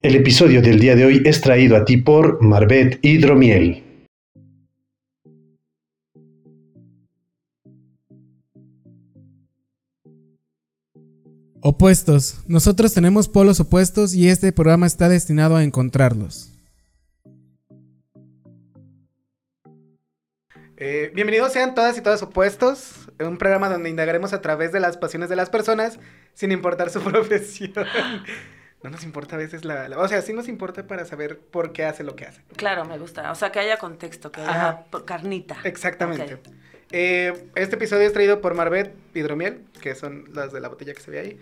El episodio del día de hoy es traído a ti por Marbet Hidromiel. Opuestos. Nosotros tenemos polos opuestos y este programa está destinado a encontrarlos. Eh, bienvenidos sean todas y todos opuestos, un programa donde indagaremos a través de las pasiones de las personas sin importar su profesión. No nos importa a veces la, la- O sea, sí nos importa para saber por qué hace lo que hace. Claro, me gusta. O sea, que haya contexto, que haya Ajá. carnita. Exactamente. Eh, este episodio es traído por Marbet Hidromiel, que son las de la botella que se ve ahí.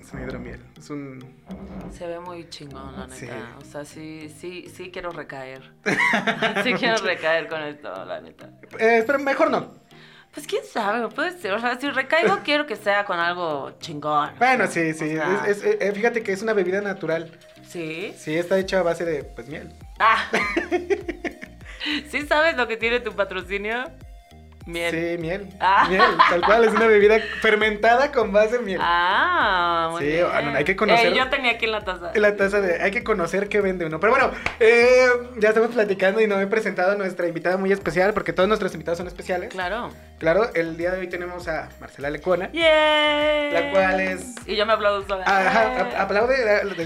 Es un hidromiel. Es un... Se ve muy chingón, la neta. Sí. O sea, sí, sí, sí quiero recaer. sí quiero recaer con esto, la neta. Eh, pero mejor no. Pues quién sabe, puede ser. O sea, si recaigo, quiero que sea con algo chingón. Bueno, sí, sí. O sea, es- es- eh, fíjate que es una bebida natural. Sí. Sí, está hecha a base de, pues, miel. Ah. ¿Sí sabes lo que tiene tu patrocinio? Miel. Sí, miel. Ah. Miel, tal cual, es una bebida fermentada con base en miel. Ah, muy Sí, bien. hay que conocer- Eh, yo tenía aquí en la taza. La taza de. Hay que conocer qué vende uno. Pero bueno, eh, ya estamos platicando y no he presentado a nuestra invitada muy especial porque todos nuestros invitados son especiales. Claro. Claro, el día de hoy tenemos a Marcela Lecona. ¡Yay! La cual es- Y yo me aplaudo sola. Ajá, ap- aplaude,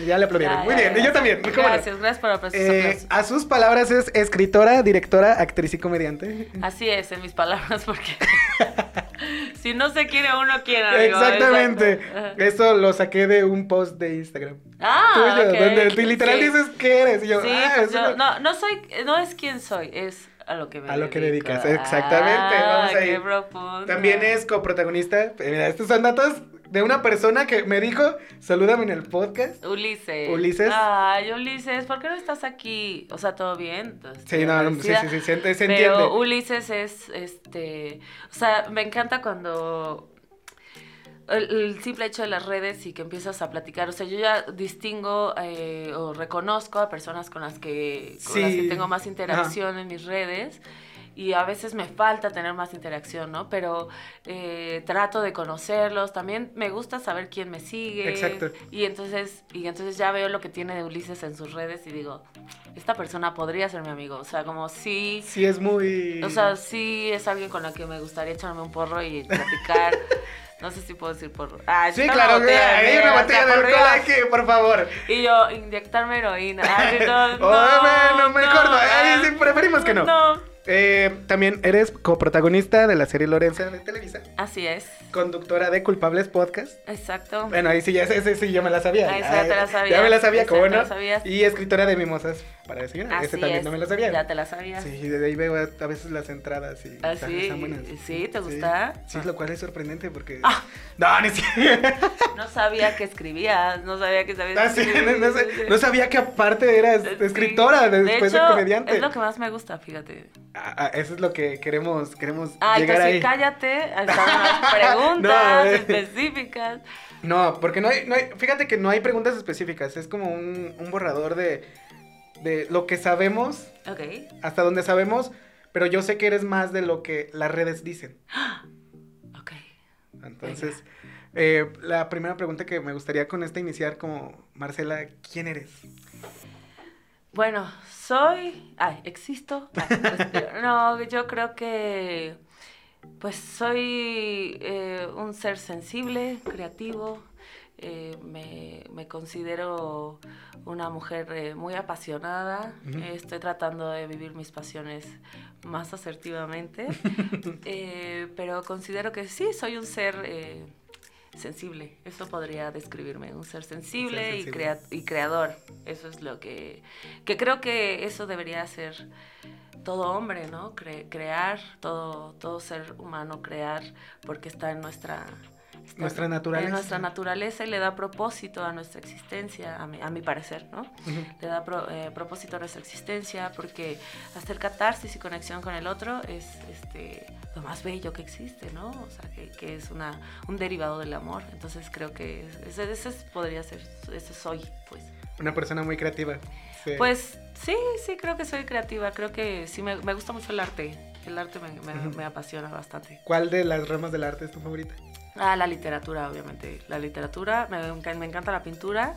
ya- le aplaudieron. Muy bien, y yo también. Gracias, gracias por los Eh, a sus palabras es escritora, directora, actriz y comediante. Así es, en mis palabras, porque si no se quiere uno, quiere. amigo, Exactamente. exacto. Esto lo saqué de un post de Instagram. Ah, tuyo, ok. donde tú literal Sí. dices qué eres. Y yo, Sí, ah, pues eso yo- no- no, no soy, no es quién soy, es a lo que me A lo que dedico. dedicas, exactamente, Ah, vamos ahí. qué profundo. También es coprotagonista. Eh, Mira, estos son datos de una persona que me dijo, salúdame en el podcast. Ulises. Ulises. Ay, Ulises, ¿por qué no estás aquí? O sea, ¿todo bien? Sí, no, no, sí, sí, sí, se, ent- se Pero entiende. Ulises es, este, o sea, me encanta cuando el, el simple hecho de las redes y que empiezas a platicar, o sea, yo ya distingo eh, o reconozco a personas con las que, con las que tengo más interacción en mis redes. Y a veces me falta tener más interacción, ¿no? Pero eh, trato de conocerlos. También me gusta saber quién me sigue. Exacto. Y entonces, y entonces ya veo lo que tiene de Ulises en sus redes y digo, esta persona podría ser mi amigo. O sea, como sí, Sí, es muy... o sea, sí es alguien con la que me gustaría echarme un porro y platicar. no sé si puedo decir porro. Ah, Sí, claro, botella hay una botella de por alcohol aquí, por favor. Y yo, inyectarme heroína. Ay, no, no, Oh, no, ahí ah, sí preferimos que no. No. Eh, también eres coprotagonista de la serie Lorenza de Televisa, Así es, conductora de Culpables Podcast. exacto. Bueno, ahí sí, ya, ese, sí, yo me la sabía. Ah, esa ya te la Ya sabías, me la sabía, ¿cómo ya no? Y escritora de Mimosas para desayunar. Así ese también es. no me la sabía. Ya te la sabías. Sí, de ahí veo a, veces las entradas y ¿Ah, sí? están buenas. ¿Sí? ¿Te gusta? Sí, Ah. lo cual es sorprendente porque... Ah. No, ni siquiera... No sabía que escribías, no sabía que sabías Ah, sí, no, sabía que aparte eras escritora después de, hecho, comediante. Es lo que más me gusta, fíjate. Ah, ah, eso es lo que queremos, queremos Ay, llegar ahí. cállate, las preguntas No, eh. específicas. No, porque no hay, no hay, fíjate que no hay preguntas específicas, es como un, un borrador de, de lo que sabemos, hasta donde sabemos, pero yo sé que eres más de lo que las redes dicen. Ok. Entonces, eh, la primera pregunta que me gustaría con esta iniciar como, Marcela, ¿quién eres? Bueno, soy. Ay, existo. Ay, no, yo creo que. Pues soy eh, un ser sensible, creativo. Eh, me, me considero una mujer eh, muy apasionada. Eh, estoy tratando de vivir mis pasiones más asertivamente. eh, pero considero que sí, soy un ser sensible. Eso podría describirme. Un ser sensible, sensible. Y, crea- y creador. Eso es lo que, que creo que eso debería ser todo hombre, ¿no? Cre- crear, todo, todo ser humano crear, porque está en nuestra... está Nuestra naturaleza. Nuestra naturaleza y le da propósito a nuestra existencia, a mi, a mi parecer, ¿no? Le da pro- eh, propósito a nuestra existencia porque hacer catarsis y conexión con el otro es este, lo más bello que existe, ¿no? O sea, que, que es una, un derivado del amor. Entonces creo que ese, ese es- podría ser, ese soy, pues. Una persona muy creativa. Sí. Pues sí, sí, creo que soy creativa. Creo que sí, me, me gusta mucho el arte. El arte me, me apasiona bastante. ¿Cuál de las ramas del arte es tu favorita? Ah, la literatura, obviamente. La literatura, me, me encanta la pintura,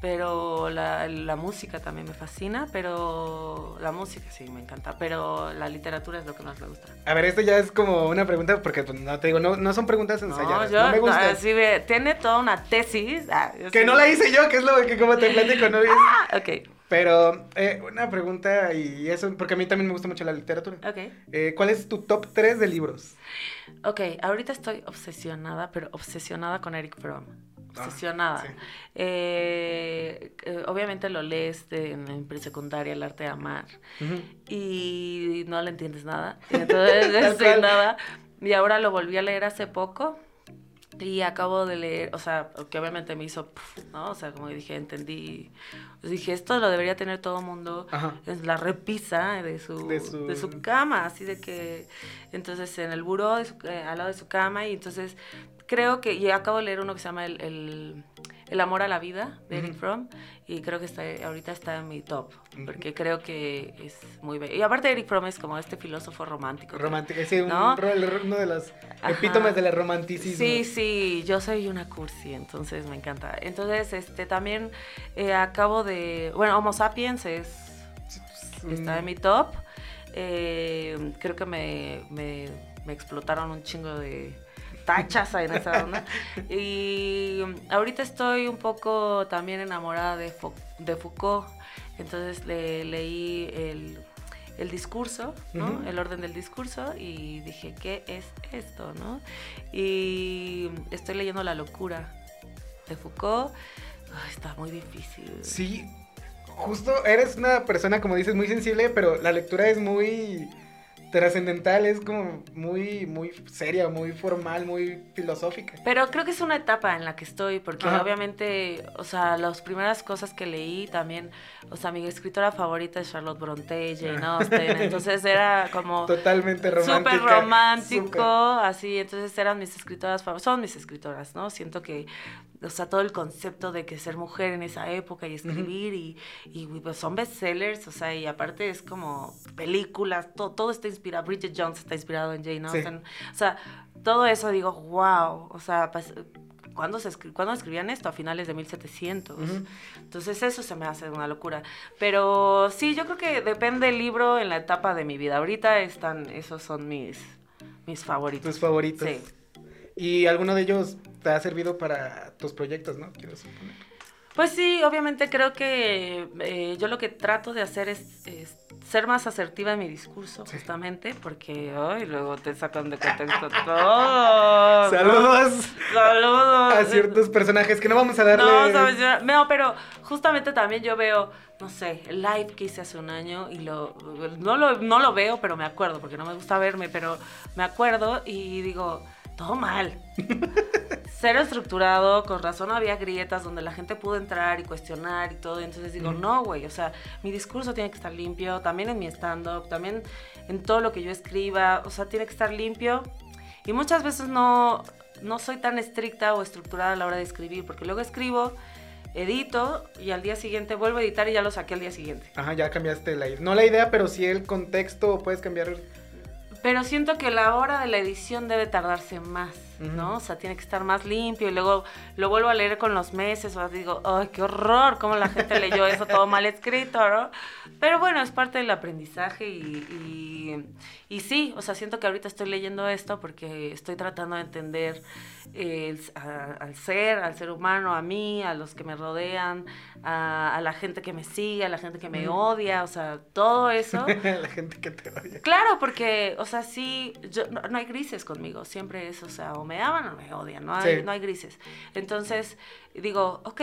pero la, la música también me fascina, pero la música sí me encanta, pero la literatura es lo que más me gusta. A ver, esto ya es como una pregunta, porque pues, no te digo, no, no son preguntas No, ensayadas. yo, No, me gusta. ah, sí, tiene toda una tesis. ah, Que sí. no la hice yo, que es lo que como te platico, ¿no? Ah, ok, Pero eh, una pregunta y eso, porque a mí también me gusta mucho la literatura. ok. Eh, ¿Cuál es tu top 3 de libros? Ok, ahorita estoy obsesionada, pero obsesionada con Eric Fromm. Ah, Obsesionada. sí. Eh, eh, obviamente lo lees de- en, presecundaria, el arte de amar, y no le entiendes nada. Entonces, nada. Y ahora lo volví a leer hace poco. Y acabo de leer, o sea, que obviamente me hizo, ¿no? O sea, como dije, entendí. pues dije, esto lo debería tener todo el mundo Ajá. en la repisa de su, De de su- su... cama, así de que, entonces en el buró, de su- eh, al lado de su cama, y entonces creo que, y acabo de leer uno que se llama El, el, El amor a la vida, de Eric. Fromm, y creo que está, ahorita está en mi top, porque creo que es muy bello. Y aparte Eric Fromm es como este filósofo romántico. Romántico, sí, ro- el- uno de los Ajá. epítomes del romanticismo. Sí, sí, yo soy una cursi, entonces me encanta. Entonces, este, también eh, acabo de, bueno, Homo Sapiens es, está en mi top. Eh, creo que me, me, me explotaron un chingo de tachas en esa onda. Y ahorita estoy un poco también enamorada de, de Foucault. Entonces le, leí el, el discurso, ¿no? El orden del discurso y dije, ¿qué es esto, no? Y estoy leyendo La locura de Foucault. Ay, está muy difícil. Sí, justo eres una persona, como dices, muy sensible, pero la lectura es muy trascendental, es como muy, muy seria, muy formal, muy filosófica. Pero creo que es una etapa en la que estoy, porque Ajá. obviamente, o sea, las primeras cosas que leí también, o sea, mi escritora favorita es Charlotte Bronte, Jane Austen, entonces era como Totalmente romántica. súper romántico, así, entonces eran mis escritoras favoritas, son mis escritoras, ¿no? Siento que, o sea, todo el concepto de que ser mujer en esa época y escribir y, y pues son bestsellers, o sea, y aparte es como películas, todo, todo está inspirado, Bridget Jones está inspirado en Jane Sí. Austen, o sea, todo eso digo, wow, o sea, pues, ¿cuándo, se escri- ¿cuándo escribían esto? A finales de 1700. Ujú. Entonces eso se me hace una locura. Pero sí, yo creo que depende el libro en la etapa de mi vida. Ahorita están, esos son mis, mis favoritos. Tus favoritos. Sí. Y alguno de ellos te ha servido para tus proyectos, ¿no? Quiero suponer. Pues sí, obviamente creo que eh, yo lo que trato de hacer es, es ser más asertiva en mi discurso, Sí. justamente, porque ay, luego te sacan de contexto todo. Saludos Saludos. a ciertos personajes que no vamos a darle. No, sabes, yo- no, pero justamente también yo veo, no sé, el live que hice hace un año y lo no, lo no lo veo, pero me acuerdo, porque no me gusta verme, pero me acuerdo y digo, todo mal. Cero estructurado, con razón había grietas donde la gente pudo entrar y cuestionar y todo. Y entonces digo, no, güey, o sea, mi discurso tiene que estar limpio, también en mi stand-up, también en todo lo que yo escriba, o sea, tiene que estar limpio. Y muchas veces no, no soy tan estricta o estructurada a la hora de escribir, porque luego escribo, edito y al día siguiente vuelvo a editar y ya lo saqué al día siguiente. Ajá, ya cambiaste la idea. No la idea, pero sí el contexto. Puedes cambiar. Pero siento que la hora de la edición debe tardarse más, ¿no? O sea, tiene que estar más limpio y luego lo vuelvo a leer con los meses o digo, ¡ay, qué horror! ¿Cómo la gente leyó eso todo mal escrito, ¿no? Pero bueno, es parte del aprendizaje y, y, y sí, o sea, siento que ahorita estoy leyendo esto porque estoy tratando de entender eh, el- a- al ser, al ser humano, a mí, a los que me rodean, a, a la gente que me sigue, a la gente que me odia, o sea, todo eso. la gente que te odia. Claro, porque, o sea, sí, yo, no, no hay grises conmigo, siempre es, o sea, o me aman o me odian, no hay, Sí. no hay grises. Entonces, digo, ok,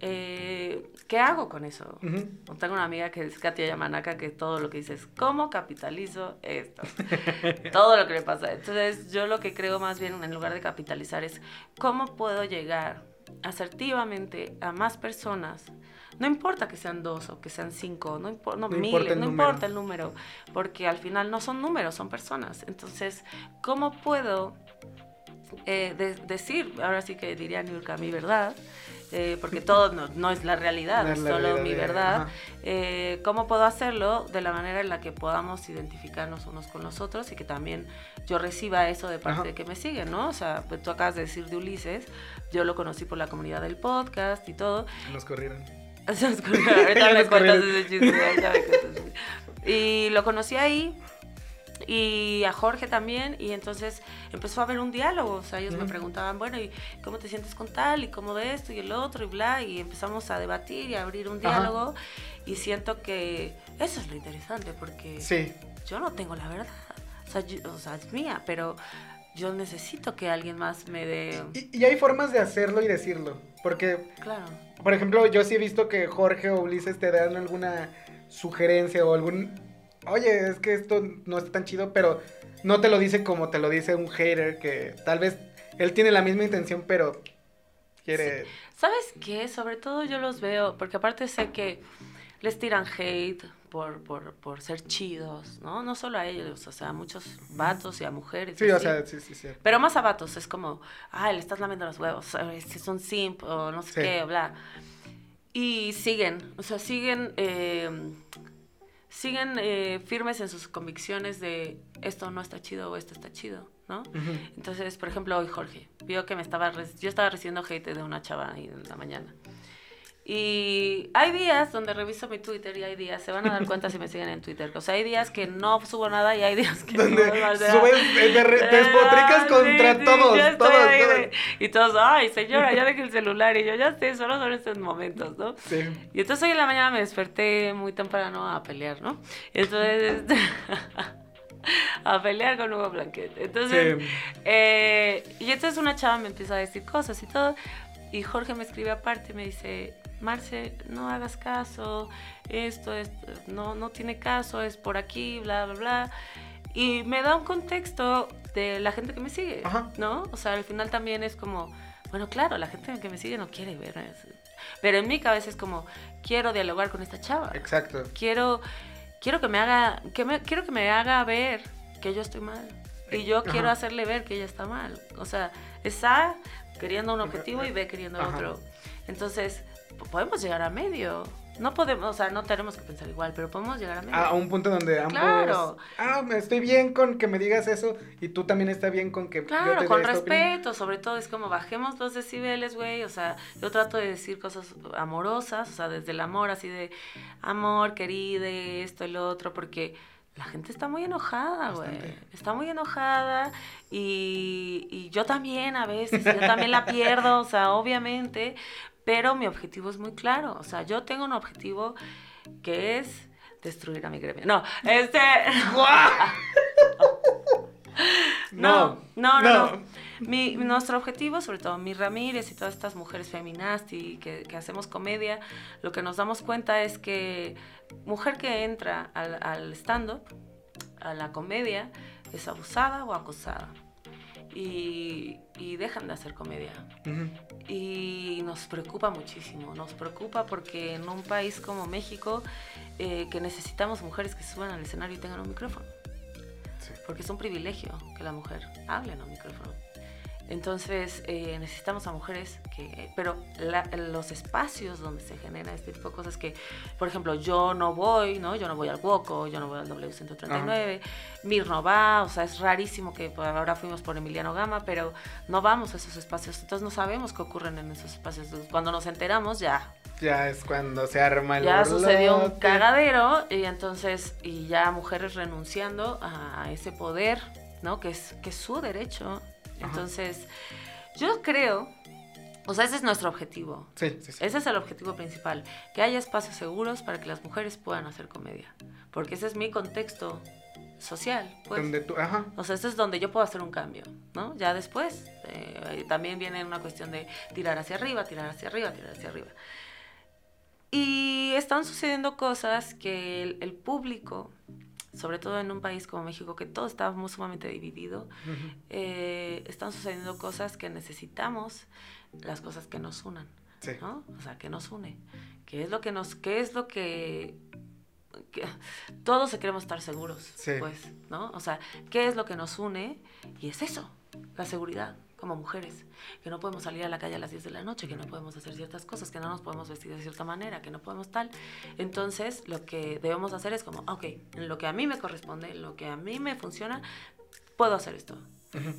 eh, ¿qué hago con eso? Ujú. Tengo una amiga que es Katia Yamanaka que todo lo que dice es, ¿cómo capitalizo esto? todo lo que le pasa. Entonces, yo lo que creo más bien, en lugar de capitalizar, es cómo puedo llegar asertivamente a más personas. No importa que sean dos o que sean cinco, no, impo- no, No miles, importa el no número. importa el número, porque al final no son números, son personas. Entonces, ¿cómo puedo eh, de- decir, ahora sí que diría New York a mi verdad, eh, porque todo no, no es la realidad, No es la solo realidad mi verdad. Eh, ¿Cómo puedo hacerlo? De la manera en la que podamos identificarnos unos con los otros y que también yo reciba eso de parte Ajá. de que me siguen, ¿no? O sea, pues tú acabas de decir de Ulises, yo lo conocí por la comunidad del podcast y todo. Nos corrieron. Nos corrieron. ahorita me cuentas ese chiste. Y lo conocí ahí. Y a Jorge también, y entonces empezó a haber un diálogo, o sea, ellos me Ujú. preguntaban, bueno, ¿y cómo te sientes con tal? ¿Y cómo de esto y el otro? Y bla, y empezamos a debatir y a abrir un Ajá. diálogo, y siento que eso es lo interesante, porque Sí. yo no tengo la verdad, o sea, yo- o sea, es mía, pero yo necesito que alguien más me dé, Y, y hay formas de hacerlo y decirlo. Porque, claro, por ejemplo, yo sí he visto que Jorge o Ulises te dan alguna sugerencia o algún. Oye, es que esto no está tan chido, pero no te lo dice como te lo dice un hater que tal vez él tiene la misma intención, pero quiere. ¿Sabes qué? Sobre todo yo los veo, porque aparte sé que les tiran hate por, por, por ser chidos, ¿no? No solo a ellos, o sea, a muchos vatos y a mujeres. Sí, o sea, sí, sí, sí. Pero más a vatos, es como, ay, le estás lamiendo los huevos, es un simp, o no sé Sí. qué, bla. Y siguen, o sea, siguen, eh, siguen eh, firmes en sus convicciones de esto no está chido o esto está chido, ¿no? Entonces, por ejemplo, hoy Jorge vio que me estaba, yo estaba recibiendo hate de una chava ahí en la mañana. Y hay días donde reviso mi Twitter y hay días, se van a dar cuenta si me siguen en Twitter. O sea, hay días que no subo nada y hay días que Donde subes, eh, te despotricas contra sí, sí, todos, todos, todos. de- Y todos, ay, señora, ya deje el celular. Y yo, ya sé, solo son estos momentos, ¿no? Sí. Y entonces hoy en la mañana me desperté muy temprano a pelear, ¿no? Entonces, a pelear con Hugo Blanquet. Entonces, Sí. eh, y entonces una chava me empieza a decir cosas y todo. Y Jorge me escribe aparte y me dice, Marce, no hagas caso, esto, esto no, no tiene caso, es por aquí, bla, bla, bla. Y me da un contexto de la gente que me sigue, Ajá. ¿no? O sea, al final también es como, bueno, claro, la gente que me sigue no quiere ver eso. Pero en mi cabeza es como, quiero dialogar con esta chava. Exacto. Quiero, quiero que me haga, que me, quiero que me haga ver que yo estoy mal. Y yo quiero Ajá. hacerle ver que ella está mal. O sea, es A queriendo un objetivo y B queriendo Ajá. otro. Entonces, po- podemos llegar a medio. No podemos, o sea, no tenemos que pensar igual, pero podemos llegar a medio. A un punto donde ambos. Claro. Ah, me estoy bien con que me digas eso y tú también estás bien con que. yo Claro, te con respeto, sobre todo es como bajemos los decibeles, güey, o sea, yo trato de decir cosas amorosas, o sea, desde el amor, así de amor, querida, esto, el otro, porque la gente está muy enojada, güey, está muy enojada y, y yo también a veces, yo también la pierdo, o sea, obviamente, pero mi objetivo es muy claro, o sea, yo tengo un objetivo que es destruir a mi gremio. No, este... No, no, no, no. no. Mi, nuestro objetivo, sobre todo mi Ramírez y todas estas mujeres feminasti que, que hacemos comedia, lo que nos damos cuenta es que mujer que entra al, al stand-up, a la comedia, es abusada o acosada. Y, y dejan de hacer comedia. Ujú. Y nos preocupa muchísimo, nos preocupa porque en un país como México, eh, que necesitamos mujeres que suban al escenario y tengan un micrófono Sí. porque es un privilegio que la mujer hable en un micrófono. Entonces eh, necesitamos a mujeres que, pero la- los espacios donde se genera este tipo de cosas que, por ejemplo, yo no voy, ¿no? Yo no voy al Woco, yo no voy al W139, Mir no va, o sea, es rarísimo que pues, ahora fuimos por Emiliano Gama, pero no vamos a esos espacios, entonces no sabemos qué ocurren en esos espacios. Cuando nos enteramos ya. Ya es cuando se arma el ya sucedió un cagadero y entonces y ya mujeres renunciando a ese poder no que es que es su derecho entonces yo creo o sea ese es nuestro objetivo Sí, sí, sí. ese es el objetivo principal que haya espacios seguros para que las mujeres puedan hacer comedia porque ese es mi contexto social pues Donde tú, ajá. o sea, eso es donde yo puedo hacer un cambio, ¿no? Ya después eh, también viene una cuestión de tirar hacia arriba, tirar hacia arriba, tirar hacia arriba. Y están sucediendo cosas que el, el público, sobre todo en un país como México, que todo está muy sumamente dividido, eh, están sucediendo cosas que necesitamos, las cosas que nos unan, Sí. ¿no? O sea, que nos une. ¿Qué es lo que nos, qué es lo que, que- todos queremos estar seguros, Sí. pues, ¿no? O sea, ¿qué es lo que nos une? Y es eso, la seguridad. Como mujeres, que no podemos salir a la calle a las 10 de la noche, que no podemos hacer ciertas cosas, que no nos podemos vestir de cierta manera, que no podemos tal. Entonces, lo que debemos hacer es como, ok, en lo que a mí me corresponde, en lo que a mí me funciona, puedo hacer esto.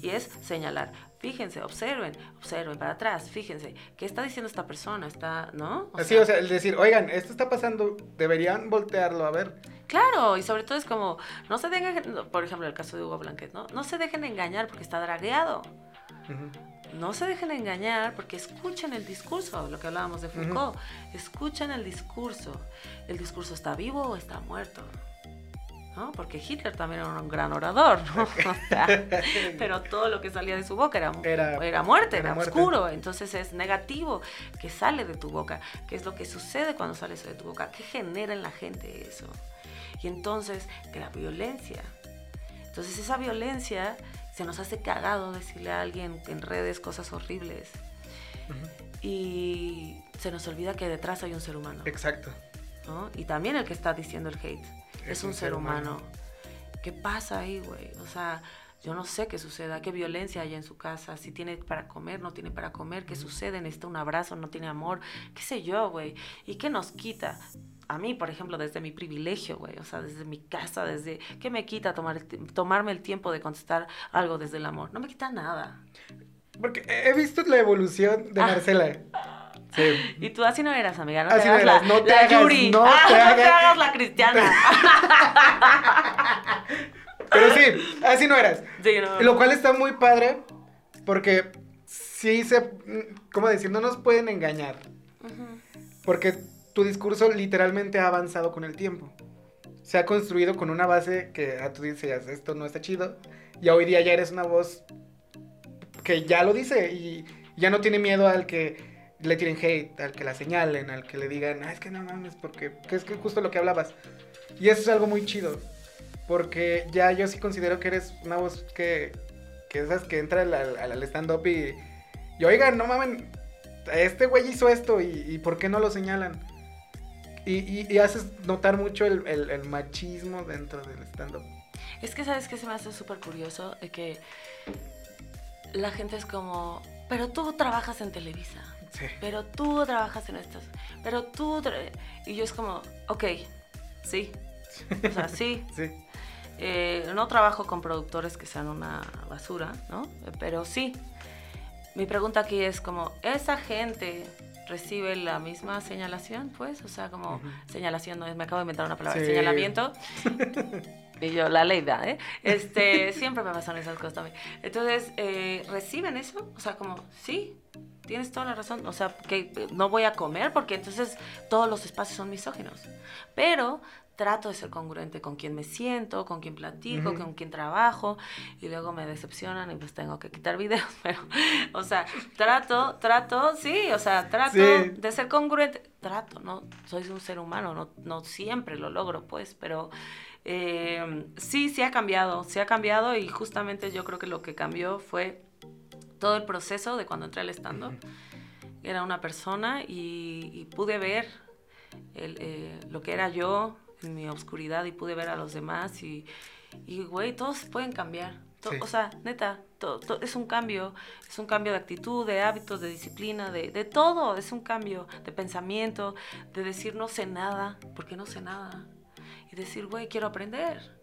Y es señalar. Fíjense, observen, observen para atrás, fíjense, ¿qué está diciendo esta persona? Está, ¿no? Así, o sea, el decir, oigan, esto está pasando, deberían voltearlo a ver. Claro, y sobre todo es como, no se dejen, por ejemplo, el caso de Hugo Blanquet, ¿no? No se dejen engañar porque está dragueado. No se dejen engañar porque escuchen el discurso, lo que hablábamos de Foucault. Escuchen el discurso. ¿El discurso está vivo o está muerto? ¿no? Porque Hitler también era un gran orador, ¿no? pero todo lo que salía de su boca era, era, muerte, era, oscuro, entonces es negativo que sale de tu boca. ¿Qué es lo que sucede cuando sale eso de tu boca? ¿Qué genera en la gente eso? Y entonces, que la violencia. Entonces esa violencia se nos hace cagado decirle a alguien en redes cosas horribles. Y se nos olvida que detrás hay un ser humano. Exacto. Y también el que está diciendo el hate es, un, ser, humano. ¿Qué pasa ahí, güey? O sea, yo no sé qué suceda, qué violencia hay en su casa, si tiene para comer, no tiene para comer, qué sucede, necesita un abrazo, no tiene amor, qué sé yo, güey. ¿Y qué nos quita? A mí, por ejemplo, desde mi privilegio, güey, o sea, desde mi casa, desde... ¿Qué me quita tomar, tomarme el tiempo de contestar algo desde el amor? No me quita nada. Porque he visto la evolución de ah. Marcela. Y tú así no eras, amiga. No te hagas la, no te hagas, Yuri. No, ah, te, hagas... la cristiana. Pero sí, así no eras. Sí, no. Lo cual está muy padre porque sí se, ¿cómo decir? No nos pueden engañar. Porque tu discurso literalmente ha avanzado con el tiempo. Se ha construido con una base que a tú dices, esto no está chido. Y hoy día ya eres una voz que ya lo dice y ya no tiene miedo al que le tiren hate, al que la señalen, al que le digan, ah, es que no mames, porque es que justo lo que hablabas. Y eso es algo muy chido, porque ya yo sí considero que eres una voz que, que esas que entra al, al, stand-up y, y, oigan, no mames, este güey hizo esto y, ¿por qué no lo señalan? Y, y, haces notar mucho el, el, machismo dentro del stand-up. Es que, ¿sabes qué se me hace súper curioso? Que la gente es como, pero tú trabajas en Televisa. Pero tú trabajas en estas. Pero tú. Y yo es como, ok, sí. O sea, sí. sí. Eh, no trabajo con productores que sean una basura, ¿no? Pero sí. Mi pregunta aquí es como, ¿esa gente recibe la misma señalación, pues? O sea, como señalación, no es, me acabo de inventar una palabra, señalamiento. y yo, la ley da, ¿eh? Este, siempre me pasan esas cosas también. Entonces, eh, ¿reciben eso? O sea, como, sí, tienes toda la razón. O sea, que no voy a comer porque entonces todos los espacios son misóginos. Pero trato de ser congruente con quien me siento, con quien platico, con quien trabajo, y luego me decepcionan y pues tengo que quitar videos, pero, o sea, trato, trato, sí, o sea, trato de ser congruente, trato, ¿no? Soy un ser humano, no, no siempre lo logro, pues, pero eh, sí, sí ha cambiado, sí ha cambiado y justamente yo creo que lo que cambió fue todo el proceso de cuando entré al estando. Era una persona y, pude ver eh, lo que era yo mi oscuridad y pude ver a los demás y, güey, todos pueden cambiar. O sea, neta, todo, es un cambio, es un cambio de actitud, de hábitos, de disciplina, de, de todo, es un cambio de pensamiento, de decir no sé nada, porque no sé nada. Y decir, güey, quiero aprender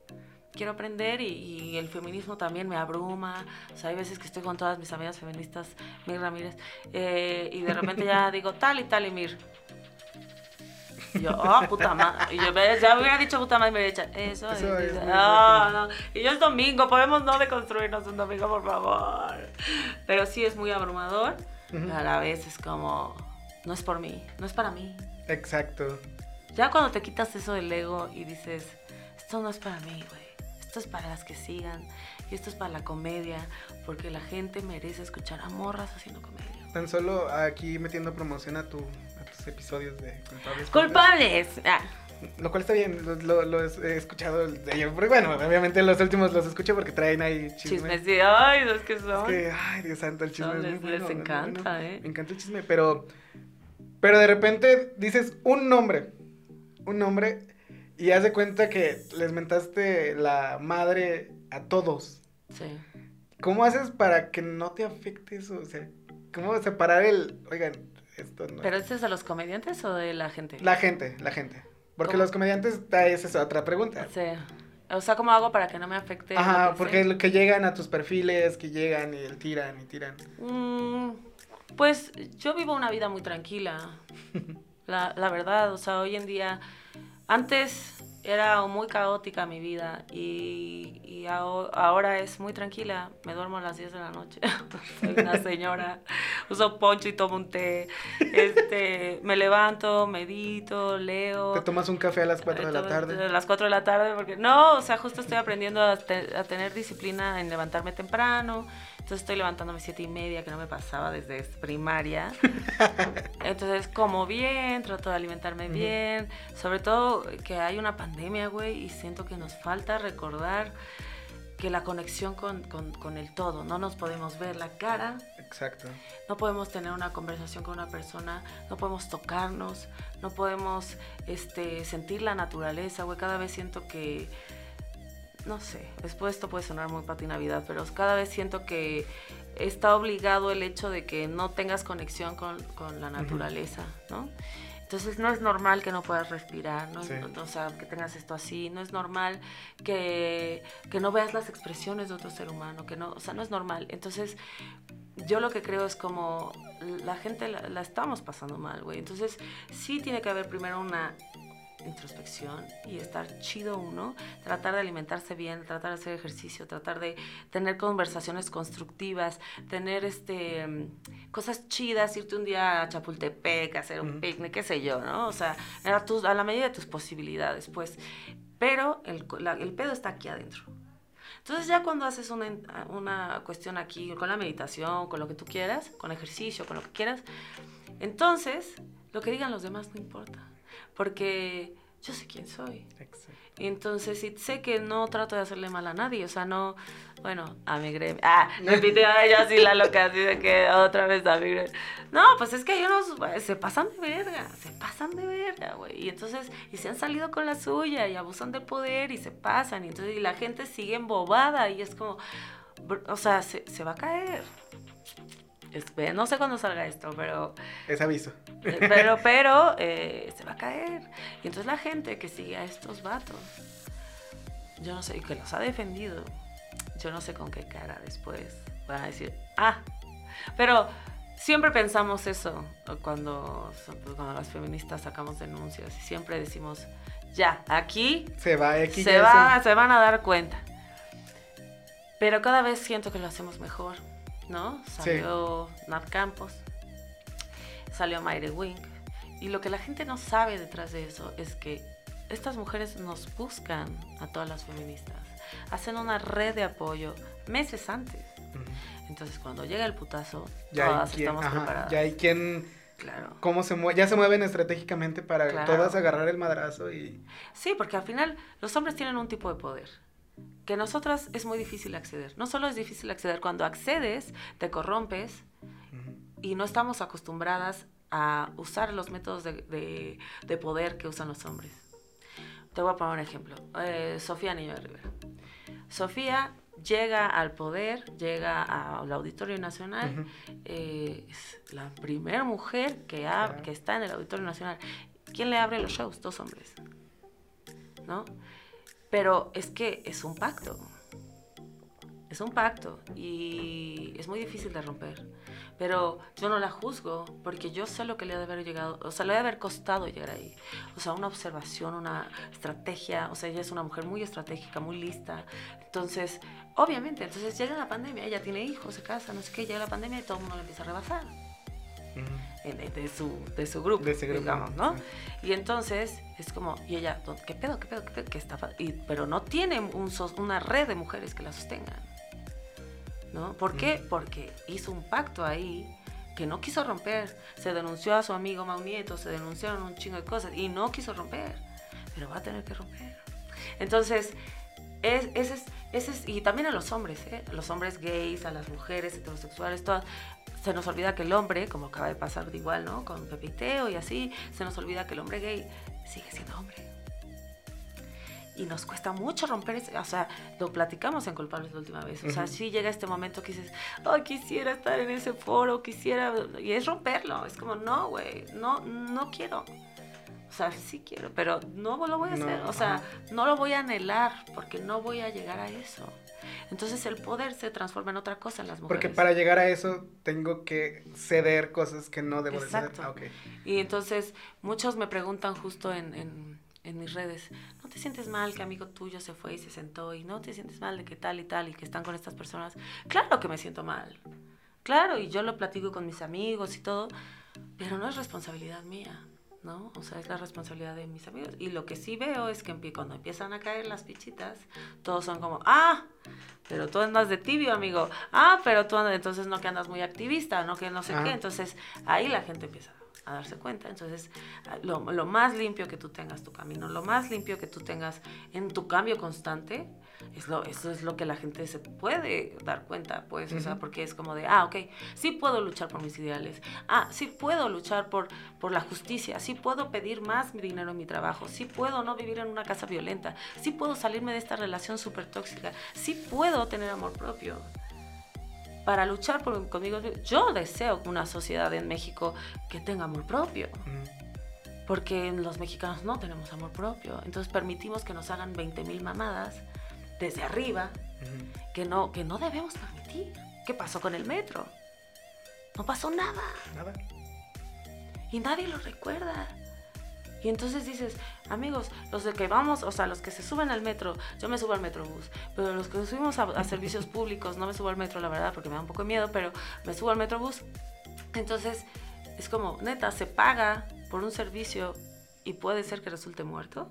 quiero aprender y, el feminismo también me abruma. O sea, hay veces que estoy con todas mis amigas feministas, Mir Ramírez, eh, y de repente ya digo tal y tal y Mir. Y yo, oh, puta madre. Y yo, ya hubiera dicho puta madre, me hubiera dicho, eso, eso es. Oh, no. Y yo es domingo, podemos no deconstruirnos un domingo, por favor. Pero sí es muy abrumador. A la vez es como, no es por mí, no es para mí. Exacto. Ya cuando te quitas eso del ego y dices, esto no es para mí, güey esto es para las que sigan y esto es para la comedia, porque la gente merece escuchar a morras haciendo comedia. Tan solo aquí metiendo promoción a, tu, episodios de Culpables. ¡Culpables! Ah. Lo cual está bien, lo, he escuchado de ellos. Porque bueno, obviamente los últimos los escucho porque traen ahí chisme. Chismes, sí, ay, los que son. Es que, ay, Dios santo, el chisme es muy bueno. Les encanta, ¿eh? Me encanta el chisme, pero, pero de repente dices un nombre, un nombre y haz de cuenta que les mentaste la madre a todos. Sí. ¿cómo haces para que no te afecte eso? O sea, ¿cómo separar el, oigan, esto no... ¿Pero este es de los comediantes o de la gente? La gente, la gente. Porque ¿Cómo? los comediantes, esa es otra pregunta. Sí. O sea, ¿cómo hago para que no me afecte? Ajá, lo que porque lo que llegan a tus perfiles, que llegan y tiran y tiran. Mm, pues yo vivo una vida muy tranquila. La, la verdad, o sea, hoy en día, antes era muy caótica mi vida y, y aho- ahora es muy tranquila. Me duermo a las 10 de la noche. Soy una señora. Uso poncho y tomo un té. Este, me levanto, medito, leo. Te tomas un café a las 4 de la tarde. A las 4 de la tarde, porque no, o sea, justo estoy aprendiendo a, te- a tener disciplina en levantarme temprano. Entonces estoy levantándome siete y media, que no me pasaba desde primaria. Entonces como bien, trato de alimentarme bien. Sobre todo que hay una pandemia, güey, y siento que nos falta recordar que la conexión con, con- con el todo, no nos podemos ver la cara, Exacto. no podemos tener una conversación con una persona, no podemos tocarnos, no podemos este, sentir la naturaleza, güey. Cada vez siento que, no sé, después esto puede sonar muy pati Navidad, pero cada vez siento que está obligado el hecho de que no tengas conexión con, con la naturaleza, ¿no? Entonces no es normal que no puedas respirar, ¿no? Sí. o sea, que tengas esto así, no es normal que, que no veas las expresiones de otro ser humano, que no, o sea, no es normal. Entonces, yo lo que creo es como la gente la, la estamos pasando mal, güey. Entonces, sí tiene que haber primero una introspección y estar chido uno, tratar de alimentarse bien, tratar de hacer ejercicio, tratar de tener conversaciones constructivas, tener este cosas chidas, irte un día a Chapultepec, hacer un picnic, qué sé yo, ¿no? O sea, a, tus- a la medida de tus posibilidades, pues. Pero el, la- el pedo está aquí adentro. Entonces ya cuando haces una, una cuestión aquí, con la meditación, con lo que tú quieras, con ejercicio, con lo que quieras, entonces lo que digan los demás no importa, porque yo sé quién soy. Exacto. Y entonces sí, sé que no trato de hacerle mal a nadie, o sea, no, bueno, a mi gremio. Ah, me pide a ella así la loca, así de que otra vez a mi gremio. No, pues es que hay unos, güey, se pasan de verga, se pasan de verga, güey. Y entonces, y se han salido con la suya y abusan del poder y se pasan. Y entonces, y la gente sigue embobada y es como, o sea, se, se va a caer. Espe- No sé cuándo salga esto, pero Es aviso. eh, Pero, pero, eh, se va a caer. Y entonces la gente que sigue a estos vatos, yo no sé, y que los ha defendido, yo no sé con qué cara después van a decir, ah, pero siempre pensamos eso cuando, cuando las feministas sacamos denuncias y siempre decimos, ya, aquí Se va, aquí se, va, se van a dar cuenta. Pero cada vez siento que lo hacemos mejor, ¿no? Salió Nat Campos, salió Mayre Wing. Y lo que la gente no sabe detrás de eso es que estas mujeres nos buscan a todas las feministas. Hacen una red de apoyo meses antes. Entonces, cuando llega el putazo, Ya todas quien, estamos ajá, preparadas. ya hay quien, Claro. cómo se mue- ya se mueven estratégicamente para Claro. todas agarrar el madrazo y Sí, porque al final los hombres tienen un tipo de poder que nosotras es muy difícil acceder. No solo es difícil acceder, cuando accedes te corrompes y no estamos acostumbradas a usar los métodos de, de- de poder que usan los hombres. Te voy a poner un ejemplo. Eh, Sofía Niño de Rivera. Sofía llega al poder, llega al Auditorio Nacional, eh, es la primera mujer que, ha- que está en el Auditorio Nacional. ¿Quién le abre los shows? Dos hombres. ¿No? Pero es que es un pacto. Es un pacto y es muy difícil de romper. Pero yo no la juzgo porque yo sé lo que le ha de haber llegado, o sea, le ha de haber costado llegar ahí. O sea, una observación, una estrategia, o sea, ella es una mujer muy estratégica, muy lista. Entonces, obviamente, entonces llega la pandemia, ella tiene hijos, se casa, no sé qué, llega la pandemia y todo el mundo le empieza a rebasar Eh, de, de su, de su grupo, De ese grupo, digamos, ¿no? sí. Y entonces es como, y ella, ¿qué pedo, qué pedo, qué pedo? ¿Qué está pa-?" y, pero no tiene un una red de mujeres que la sostengan, ¿no? ¿Por qué? Porque hizo un pacto ahí que no quiso romper. Se denunció a su amigo Mau Nieto, se denunciaron un chingo de cosas y no quiso romper, pero va a tener que romper. Entonces, es, ese es, ese es- y también a los hombres, ¿eh? A los hombres gays, a las mujeres heterosexuales, todas. Se nos olvida que el hombre, como acaba de pasar de igual, ¿no? Con Pepe y así, se nos olvida que el hombre gay sigue siendo hombre. y nos cuesta mucho romper ese, o sea, lo platicamos en Culpables la última vez, o sea, Ujú. sí llega este momento que dices, ay, quisiera estar en ese foro, quisiera, y es romperlo, es como, no, güey, no, no quiero. O sea, sí quiero, pero no lo voy a No, hacer, o sea, no lo voy a anhelar porque no voy a llegar a eso. Entonces el poder se transforma en otra cosa en las mujeres. Porque para llegar a eso tengo que ceder cosas que no debo Exacto. de ceder. Ah, ok. Y entonces muchos me preguntan justo en, en, en mis redes, ¿no te sientes mal que amigo tuyo se fue y se sentó? ¿Y no te sientes mal de que tal y tal y que están con estas personas? Claro que me siento mal. Claro, y yo lo platico con mis amigos y todo, pero no es responsabilidad mía, ¿no? O sea, es la responsabilidad de mis amigos. Y lo que sí veo es que cuando empiezan a caer las fichitas, todos son como, ah, pero tú andas de tibio, amigo. Ah, pero tú andas, entonces no que andas muy activista, no que no sé Ah. qué. Entonces ahí la gente empieza a darse cuenta. Entonces, lo, lo más limpio que tú tengas tu camino, lo más limpio que tú tengas en tu cambio constante, es lo, eso es lo que la gente se puede dar cuenta, pues, o sea, porque es como de, ah, ok, sí puedo luchar por mis ideales, ah, sí puedo luchar por, por la justicia, sí puedo pedir más dinero en mi trabajo, sí puedo no vivir en una casa violenta, sí puedo salirme de esta relación súper tóxica, sí puedo tener amor propio. Para luchar por, conmigo, yo deseo una sociedad en México que tenga amor propio porque los mexicanos no tenemos amor propio. Entonces permitimos que nos hagan 20 mil mamadas desde arriba que no, que no debemos permitir. ¿Qué pasó con el metro? No pasó nada Nada. y nadie lo recuerda. Y entonces dices, amigos, los de que vamos, o sea, los que se suben al metro, yo me subo al metrobús, pero los que subimos a, a servicios públicos, no me subo al metro, la verdad, porque me da un poco de miedo, pero me subo al metrobús. Entonces, es como, neta, se paga por un servicio y puede ser que resulte muerto.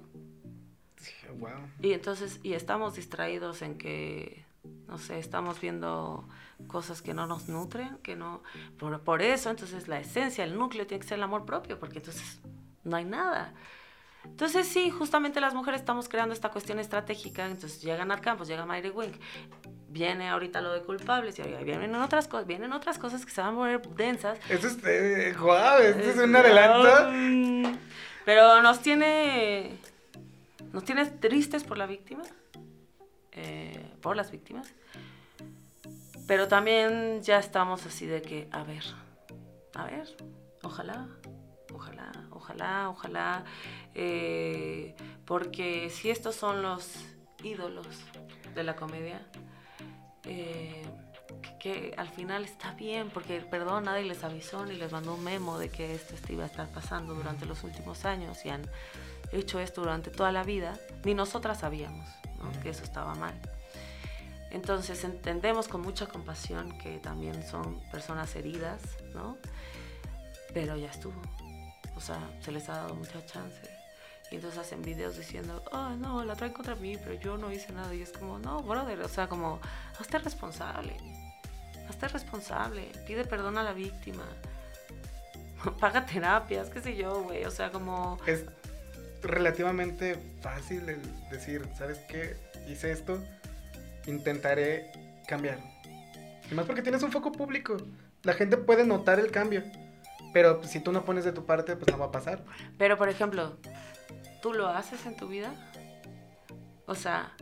Wow. Y entonces, y estamos distraídos en que, no sé, estamos viendo cosas que no nos nutren, que no... Por, por eso, entonces, la esencia, el núcleo tiene que ser el amor propio, porque entonces no hay nada. Entonces, sí, justamente las mujeres estamos creando esta cuestión estratégica, entonces llegan al campus, llega Mayre Wink, viene ahorita lo de culpables, y ahí vienen otras, cosas vienen otras cosas que se van a volver densas, Eso es, eh, wow, esto es un adelanto. Pero nos tiene. Nos tiene tristes por la víctima. eh, por las víctimas. Pero también ya estamos así de que, a ver, a ver, ojalá, ojalá, ojalá, ojalá. eh, porque si estos son los ídolos de la comedia, eh, que, que al final está bien, porque perdón, nadie les avisó ni les mandó un memo de que esto iba a estar pasando durante los últimos años y han hecho esto durante toda la vida, ni nosotras sabíamos ¿no? que eso estaba mal. Entonces entendemos con mucha compasión que también son personas heridas, ¿no? Pero ya estuvo. O sea, se les ha dado mucha chance. Y entonces hacen videos diciendo, oh, no, la traen contra mí, pero yo no hice nada. Y es como, no, brother, o sea, como, hazte responsable. Hazte responsable. Pide perdón a la víctima. Paga terapias, qué sé yo, güey. O sea, como... Es relativamente fácil el decir, ¿sabes qué? Hice esto, intentaré cambiar. Y más porque tienes un foco público. La gente puede notar el cambio. Pero si tú no pones de tu parte, pues no va a pasar. Pero, por ejemplo, ¿tú lo haces en tu vida? O sea,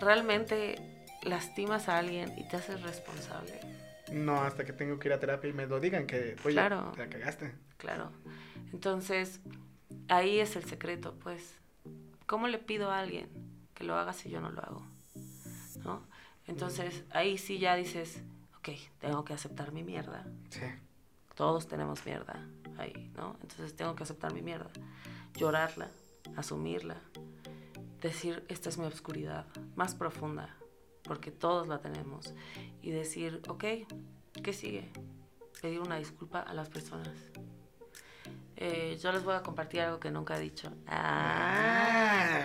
¿realmente lastimas a alguien y te haces responsable? No hasta que tengo que ir a terapia y me lo digan que, oye, Claro. la cagaste. Claro. Entonces, ahí es el secreto, pues. ¿Cómo le pido a alguien que lo haga si yo no lo hago? ¿No? Entonces, ahí sí ya dices, ok, tengo que aceptar mi mierda. Sí. Todos tenemos mierda ahí, ¿no? Entonces tengo que aceptar mi mierda, llorarla, asumirla, decir, esta es mi oscuridad más profunda, porque todos la tenemos, y decir, ok, ¿qué sigue? Pedir una disculpa a las personas. Eh, yo les voy a compartir algo que nunca he dicho. Ah.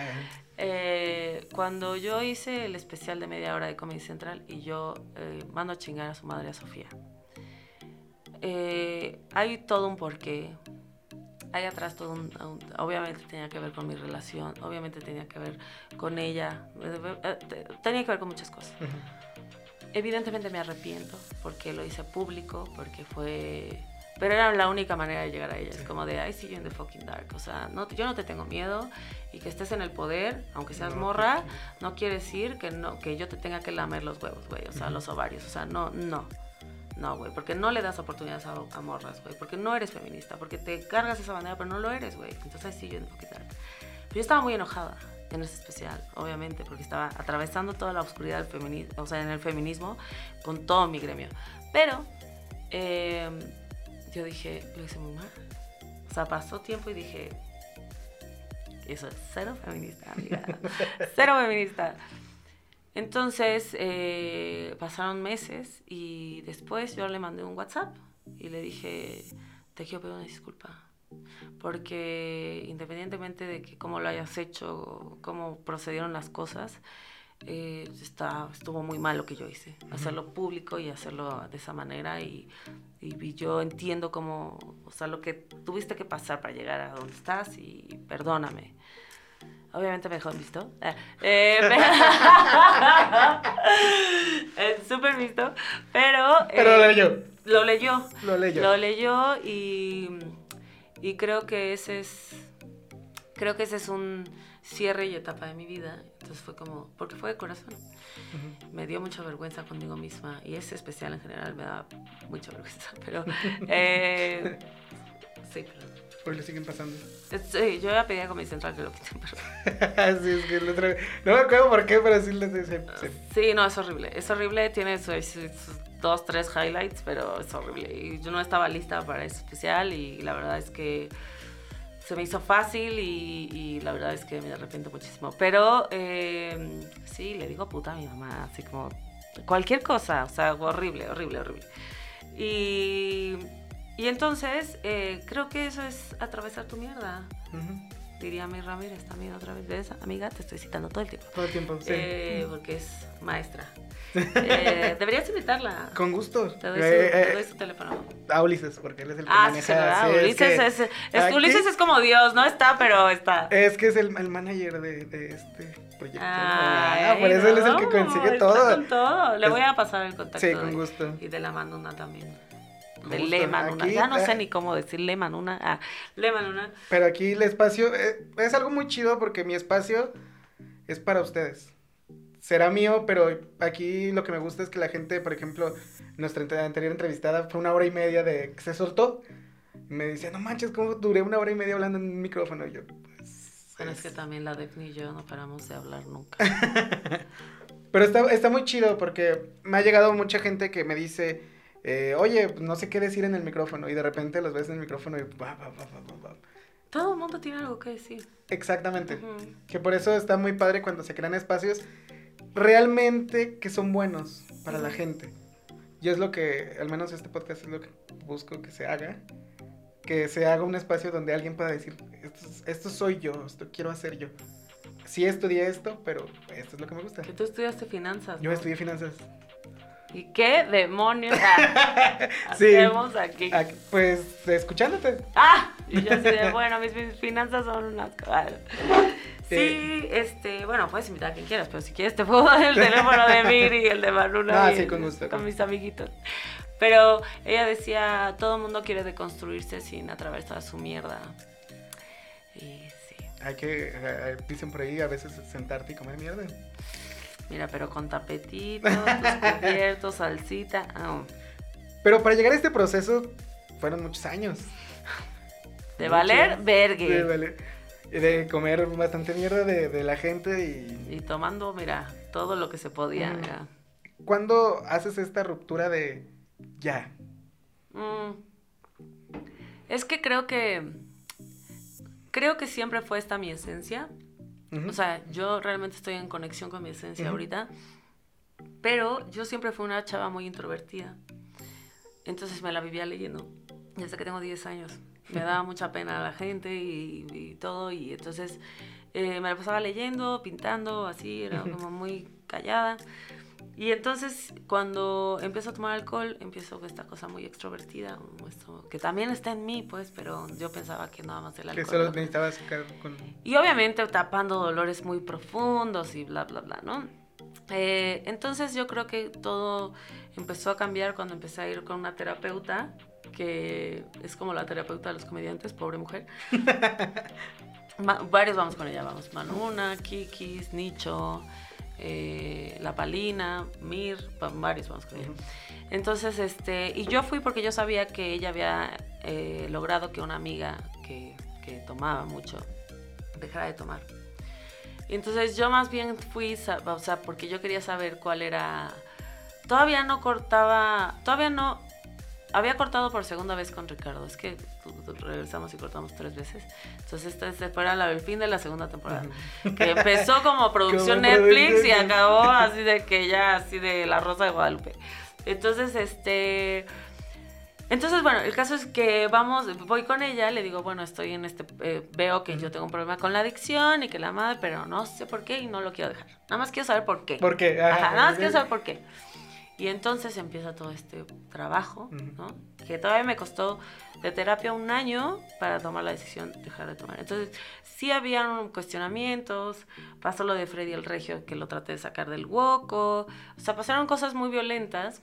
Eh, cuando yo hice el especial de media hora de Comedy Central y yo eh, mando a chingar a su madre a Sofía. Hay todo un porqué. Hay atrás todo un, un- Obviamente tenía que ver con mi relación. Obviamente tenía que ver con ella. te- Tenía que ver con muchas cosas. Evidentemente me arrepiento porque lo hice público, porque fue Pero era la única manera de llegar a ellas, como de, ay, sí, yo en the fucking dark. O sea, no, yo no te tengo miedo y que estés en el poder, aunque seas No, morra, no quiere decir que, no, que yo te tenga que lamer los huevos, güey, o sea, los ovarios. O sea, no, no. No, güey, porque no le das oportunidades a, a morras, güey, porque no eres feminista, porque te cargas esa bandera, pero no lo eres, güey. Entonces sí, yo fucking dark. Pero yo estaba muy enojada en ese especial, obviamente, porque estaba atravesando toda la oscuridad del feminismo, o sea, en el feminismo, con todo mi gremio. Pero eh, yo dije, lo hice muy mal. O sea, pasó tiempo y dije, eso es cero feminista, amiga. cero feminista. Entonces, eh, pasaron meses y después yo le mandé un WhatsApp y le dije, te quiero pedir una disculpa. Porque independientemente de que cómo lo hayas hecho, cómo procedieron las cosas, eh, está, estuvo muy mal lo que yo hice. Hacerlo público y hacerlo de esa manera. Y, y, y yo entiendo cómo, o sea, lo que tuviste que pasar para llegar a donde estás y perdóname. Obviamente me dejó en visto. Eh, eh, pero- Eh, Súper visto. Pero. Pero eh, lo leyó. Lo leyó. Lo leyó. Lo leyó y, y creo que ese es. Creo que ese es un cierre y etapa de mi vida. Entonces fue como. Porque fue de corazón. Me dio mucha vergüenza conmigo misma. Y ese especial en general me da mucha vergüenza. Pero. eh, sí, pero. Pues le siguen pasando. Sí, yo ya pedía con mi central que lo quiten, pero. sí, es que. No me acuerdo por qué, pero sí les dice. Sí, no, es horrible. Es horrible, tiene sus, sus dos, tres highlights, pero es horrible. Y yo no estaba lista para ese especial y la verdad es que se me hizo fácil y, la verdad es que me arrepiento muchísimo. Pero eh, sí, le digo puta a mi mamá, así como cualquier cosa, o sea, horrible, horrible, horrible. Y, y entonces eh, creo que eso es atravesar tu mierda. Diría mi Ramírez también otra vez. ¿Ves? Amiga, te estoy citando todo el tiempo. Todo el tiempo, sí. Eh, porque es maestra. Eh, deberías invitarla. Con gusto. Te doy, su, Eh, te doy su teléfono. a Ulises, porque él es el que Ah, sí, maneja. sí, es Ulises, que- es, es- aquí- Ulises es como Dios, no está, pero está. Es que es el, el manager de, de este proyecto. Ah, por eso él es el que consigue todo. con todo. Le Es- voy a pasar el contacto. Sí, con de- gusto. Y de la Manuna también. De gusto. Le Manuna. Aquí, Ya no sé ni cómo decir Le Manuna. Ah, Le Manuna. Pero aquí el espacio eh, es algo muy chido porque mi espacio es para ustedes. Será mío, pero aquí lo que me gusta es que la gente, por ejemplo, nuestra anterior entrevistada fue una hora y media de que se soltó. Me decía, no manches, ¿cómo duré una hora y media hablando en un micrófono? Y yo, pues. Bueno, es es- que también la Defni y yo no paramos de hablar nunca. Pero está, está muy chido porque me ha llegado mucha gente que me dice, eh, oye, no sé qué decir en el micrófono. Y de repente los ves en el micrófono y. Todo el mundo tiene algo que decir. Exactamente. Ujú. Que por eso está muy padre cuando se crean espacios realmente que son buenos para la gente. Yo es lo que, al menos este podcast es lo que busco que se haga. Que se haga un espacio donde alguien pueda decir, esto, es- esto soy yo, esto quiero hacer yo. Sí estudié esto, pero esto es lo que me gusta. Que tú estudiaste finanzas. Yo estudié finanzas. ¿Y qué demonios Sí. hacemos aquí? Ah, pues escuchándote. ¡Ah! Y yo así de, bueno, mis, mis finanzas son unas. Sí, Sí. este, bueno, puedes invitar a quien quieras, pero si quieres te puedo dar el teléfono de Miri y el de Maruna. Ah, sí, con gusto. Con mis amiguitos. Pero ella decía, todo el mundo quiere deconstruirse sin atravesar su mierda. Y sí, Hay que, eh, dicen por ahí, a veces sentarte y comer mierda. Mira, pero con tapetitos, cubiertos, salsita. ah, Pero para llegar a este proceso fueron muchos años. de Mucho. valer, vergue. De, vale- de comer bastante mierda de, de la gente y... Y tomando, mira, todo lo que se podía. Mm. mira. ¿Cuándo haces esta ruptura de ya? Mm. Es que creo que. Creo que siempre fue esta mi esencia. O sea, yo realmente estoy en conexión con mi esencia ahorita. Pero yo siempre fui una chava muy introvertida. Entonces me la vivía leyendo desde que tengo 10 años. Me daba mucha pena a la gente y, y todo. Y entonces eh, me la pasaba leyendo, pintando, así, era como muy callada. Y entonces cuando empiezo a tomar alcohol, empiezo esta cosa muy extrovertida, esto, que también está en mí, pues, pero yo pensaba que nada más el que alcohol. solo ¿no? necesitabas sacar con... Y obviamente tapando dolores muy profundos y bla, bla, bla, ¿no? Eh, entonces yo creo que todo empezó a cambiar cuando empecé a ir con una terapeuta que es como la terapeuta de los comediantes, pobre mujer. Ma- varios vamos con ella, vamos. Manuna, Kikis, Nicho, eh, La Palina, Mir, va- varios vamos con ella. Entonces, este, y yo fui porque yo sabía que ella había eh, logrado que una amiga que, que tomaba mucho dejara de tomar. Y entonces yo más bien fui, o sea, porque yo quería saber cuál era... Todavía no cortaba, todavía no... Había cortado por segunda vez con Ricardo, es que tu- regresamos y cortamos tres veces. Entonces este, fue la- el fin de la segunda temporada. Que empezó como producción Netflix y acabó así de que ya, así de La Rosa de Guadalupe. Entonces, este... Entonces, bueno, el caso es que vamos, voy con ella, le digo, bueno, estoy en este, eh, veo que yo tengo un problema con la adicción y que la madre, pero no sé por qué y no lo quiero dejar. Nada más quiero saber por qué. ¿Por qué? Ah, Ajá, nada más quiero saber por qué. Y entonces empieza todo este trabajo. ¿no? Que todavía me costó de terapia un año para tomar la decisión de dejar de tomar. Entonces, sí habían cuestionamientos, pasó lo de Freddy el Regio, que lo traté de sacar del hueco, o sea, pasaron cosas muy violentas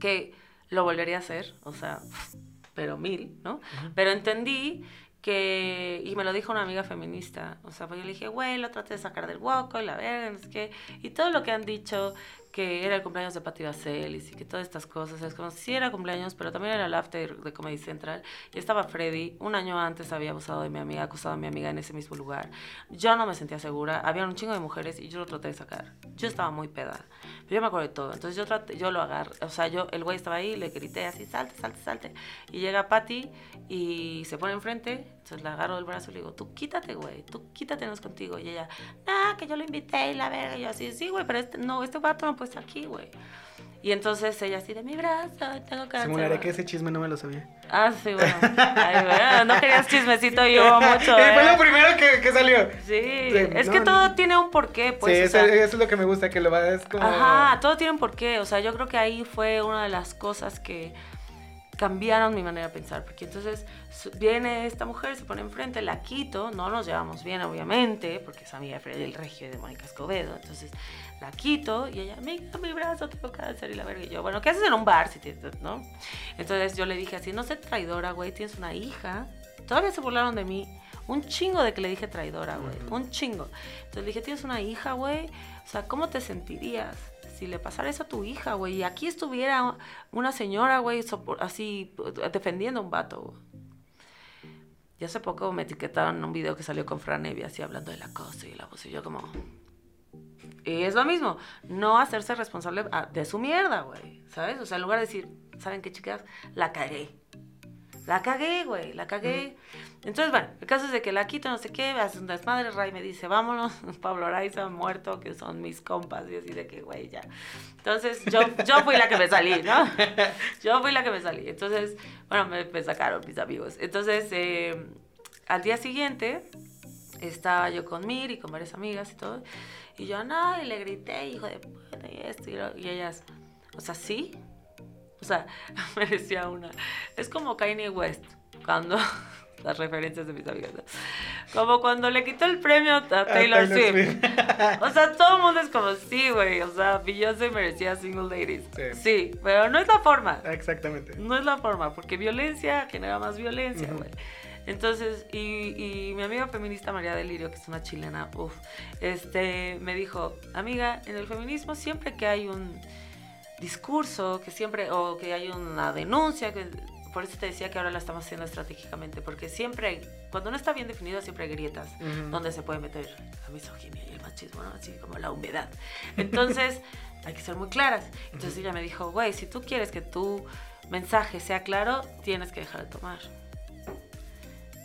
que lo volvería a hacer, o sea, pero mil, ¿no? Pero entendí que, y me lo dijo una amiga feminista, o sea, pues yo le dije, güey, lo traté de sacar del hueco y la verga, no sé qué, y todo lo que han dicho, que era el cumpleaños de Patti Vaselis y que todas estas cosas, es como, sí era cumpleaños, pero también era el after de Comedy Central, y estaba Freddy, un año antes había abusado de mi amiga, acusado a mi amiga en ese mismo lugar, yo no me sentía segura, había un chingo de mujeres y yo lo traté de sacar, yo estaba muy peda, pero yo me acuerdo de todo, entonces yo, traté, yo lo agarré, o sea, yo, el güey estaba ahí, le grité así, salte, salte, salte, y llega Patty y se pone enfrente, entonces le agarro del brazo y le digo, tú quítate, güey, tú quítate, no es contigo, y ella, nah, que yo lo invité y la verga, y yo así, sí, güey, pero este, no, este vato no puede estar aquí, güey. Y entonces ella así de mi brazo, tengo cáncer. Simularé güey". que ese chisme no me lo sabía. Ah, sí, bueno. Ay, bueno, no querías chismecito y hubo mucho. Y fue ¿eh? lo primero que, que salió. Sí, Sí, es no, que no. todo tiene un porqué, pues. sí, o eso, sea, eso es lo que me gusta, que lo vas como... Ajá, todo tiene un porqué. O sea, yo creo que ahí fue una de las cosas que cambiaron mi manera de pensar. Porque entonces viene esta mujer, se pone enfrente, la quito, no nos llevamos bien, obviamente, porque es amiga de Freddy el Regio y de Mónica Escobedo. Entonces la quito y ella, mira mi brazo, tengo cáncer y la verga. Y yo, bueno, ¿qué haces en un bar si tienes, no? Entonces yo le dije así, no sé traidora, güey, tienes una hija. Todavía se burlaron de mí. Un chingo de que le dije traidora, güey. Un chingo. Entonces le dije, tienes una hija, güey. O sea, ¿cómo te sentirías si le pasara eso a tu hija, güey? Y aquí estuviera una señora, güey, así defendiendo a un vato, güey. Y hace poco me etiquetaron en un video que salió con Fran Evia, así hablando del acoso y el abuso. Y yo como... Y es lo mismo, no hacerse responsable ah, de su mierda, güey, ¿sabes? O sea, en lugar de decir, ¿saben qué, chicas? La cagué. La cagué, güey, la cagué. Entonces, bueno, el caso es de que la quito, no sé qué, hace un desmadre, Ray me dice, vámonos, Pablo Araiza muerto, que son mis compas, y así de que, güey, ya. Entonces, yo, yo fui la que me salí, ¿no? Yo fui la que me salí. Entonces, bueno, me, me sacaron mis amigos. Entonces, eh, al día siguiente, estaba yo con Mir y con varias amigas y todo, y yo, no, y le grité, hijo de puta, y esto, y, lo- y ellas, o sea, sí, o sea, me decía una. Es como Kanye West, cuando. Las referencias de mis amigas. ¿no? Como cuando le quitó el premio a Taylor, Taylor Swift. Swift. O sea, todo el mundo es como, sí, güey. O sea, Beyoncé merecía Single Ladies. Sí. Sí. pero no es la forma. Exactamente. No es la forma, porque violencia genera más violencia, güey. Entonces, y, y mi amiga feminista María Delirio, que es una chilena, uff, este, me dijo, amiga, en el feminismo siempre que hay un discurso, que siempre, o que hay una denuncia, que, por eso te decía que ahora la estamos haciendo estratégicamente, porque siempre cuando no está bien definido, siempre hay grietas Ujú. donde se puede meter la misoginia y el machismo, ¿no? Así como la humedad. Entonces, hay que ser muy claras. Entonces ella me dijo, güey, si tú quieres que tu mensaje sea claro, tienes que dejar de tomar.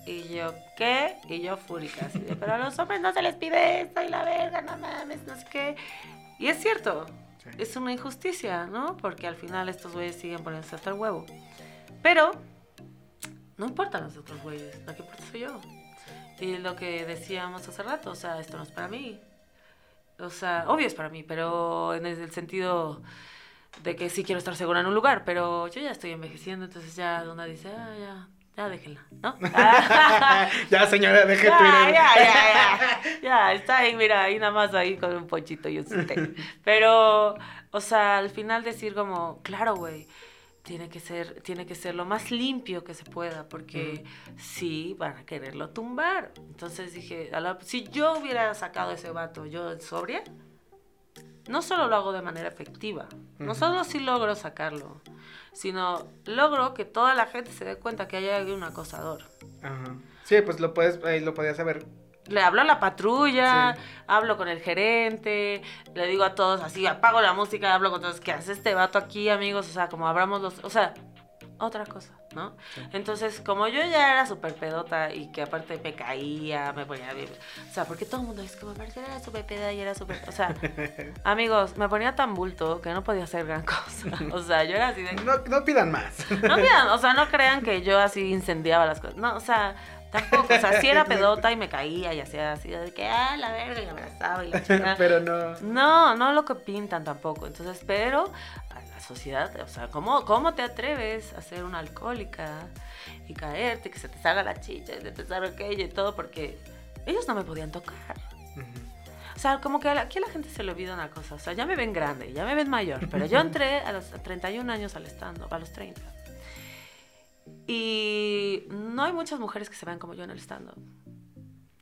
Y yo, ¿qué? Y yo fúrica, así de, pero a los hombres no se les pide esto y la verga, no mames, no sé qué. Y es cierto, Sí. es una injusticia, ¿no? Porque al final estos güeyes siguen poniéndose hasta el huevo. Pero, no importan los otros güeyes, lo que importa soy yo. Y lo que decíamos hace rato, o sea, esto no es para mí. O sea, obvio es para mí, pero en el sentido de que sí quiero estar segura en un lugar, pero yo ya estoy envejeciendo, entonces ya una dice, ah, ya, ya déjenla, ¿no? ya, señora, deje ya, ya, ya, ya, ya, está ahí, mira, ahí nada más ahí con un pochito y un té. Pero, o sea, al final decir como, claro, güey, tiene que ser, tiene que ser lo más limpio que se pueda, porque sí van a quererlo tumbar. Entonces dije, a la- si yo hubiera sacado ese vato yo sobria, no solo lo hago de manera efectiva, no solo sí logro sacarlo, sino logro que toda la gente se dé cuenta que hay alguien un acosador. Ajá. Sí, pues lo puedes, ahí lo podías saber. Le hablo a la patrulla, Sí. hablo con el gerente, le digo a todos así, apago la música, hablo con todos, ¿qué hace este vato aquí, amigos? O sea, como abramos los... O sea, otra cosa, ¿no? Entonces, como yo ya era súper pedota y que aparte me caía, me ponía bien... O sea, porque todo el mundo es como, Marcela era súper peda y era súper... O sea, amigos, me ponía tan bulto que no podía hacer gran cosa. O sea, yo era así de... No, no pidan más. No crean, o sea, no crean que yo así incendiaba las cosas. No, o sea, tampoco. O sea, sí era pedota y me caía y hacía así de que, ah, la verga, y me abrazaba y la. Pero no. No, no lo que pintan tampoco. Entonces, pero a la sociedad, o sea, ¿cómo, ¿cómo te atreves a ser una alcohólica y caerte, que se te salga la chicha y se te salga aquello y todo? Porque ellos no me podían tocar. O sea, como que aquí a la gente se le olvida una cosa. O sea, ya me ven grande, ya me ven mayor. Pero yo entré a los 31 años al stand a los 30. Y no hay muchas mujeres que se vean como yo en el stand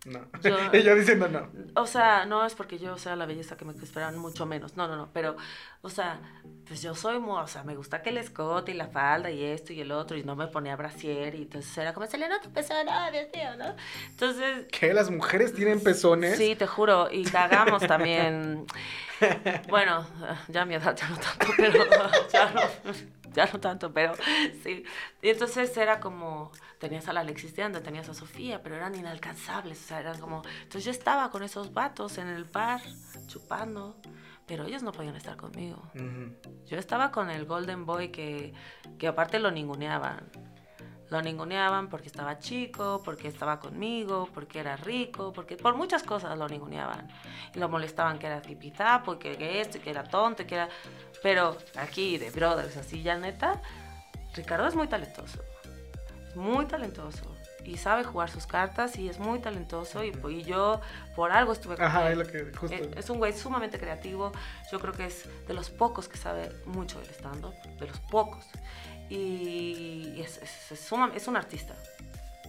No. Yo- yo diciendo no. O sea, no es porque yo sea la belleza que me esperan, mucho menos. No, no, no. Pero, o sea, pues yo soy muy, o sea, me gusta que el escote y la falda y esto y el otro. Y no me ponía brasier. Y entonces era como, se le nota pezón, ah, Dios mío, ¿no? Entonces, ¿Qué? ¿Las mujeres tienen pezones? Sí, te juro, y cagamos también. Bueno, ya a mi edad ya no tanto, pero ya no, ya no tanto, pero sí. Y entonces era como, tenías a la Alexis de Anda, tenías a Sofía, pero eran inalcanzables, o sea, eran como, entonces yo estaba con esos vatos en el bar, chupando, pero ellos no podían estar conmigo. Ujú. Yo estaba con el Golden Boy que, que aparte lo ninguneaban. Lo ninguneaban porque estaba chico, porque estaba conmigo, porque era rico, porque por muchas cosas lo ninguneaban. Y lo molestaban que era tipizapo, que, que esto, que era tonto, que era... Pero aquí de Brothers, así ya neta, Ricardo es muy talentoso. Es muy talentoso. Y sabe jugar sus cartas y es muy talentoso. Y, y yo por algo estuve con Ajá, él. es lo que justo. Eh, Es un güey sumamente creativo. Yo creo que es de los pocos que sabe mucho del stand-up. De los pocos. Y es, es, es suma- es un artista.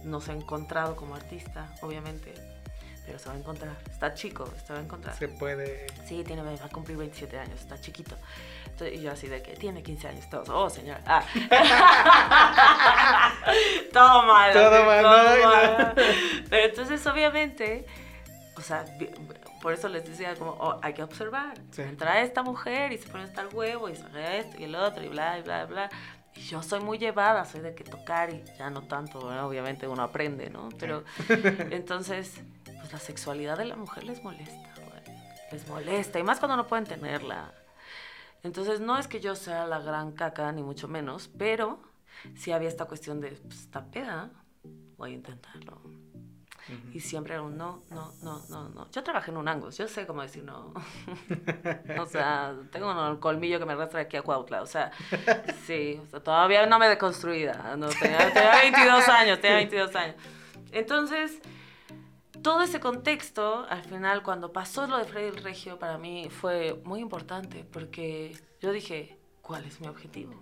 No se ha encontrado como artista, obviamente. Pero se va a encontrar. Está chico, se va a encontrar. Se puede. Sí, tiene, va a cumplir 27 años, está chiquito. Entonces, y yo así de que tiene 15 años, todos, oh señora. Ah. todo mal. Todo así, mal, todo no, mal. Pero entonces, obviamente, o sea, por eso les decía como, oh, hay que observar. Sí. Entra esta mujer y se pone hasta el huevo y saca esto y el otro y bla, y bla, bla. Y yo soy muy llevada, soy de que tocar y ya no tanto, obviamente uno aprende, ¿no? Pero entonces, pues la sexualidad de la mujer les molesta, güey. Les molesta, y más cuando no pueden tenerla. Entonces, no es que yo sea la gran caca, ni mucho menos, pero sí había esta cuestión de, pues, está peda, voy a intentarlo. Y siempre era un no, no, no, no, no. Yo trabajé en un Angus, yo sé cómo decir no. o sea, tengo un colmillo que me arrastra aquí a Cuautla, o sea, sí, o sea, todavía no me he deconstruida, no, tenía, tenía 22 años, tenía 22 años. Entonces, todo ese contexto, al final, cuando pasó lo de Freddy el Regio, para mí fue muy importante, porque yo dije, ¿cuál es mi objetivo?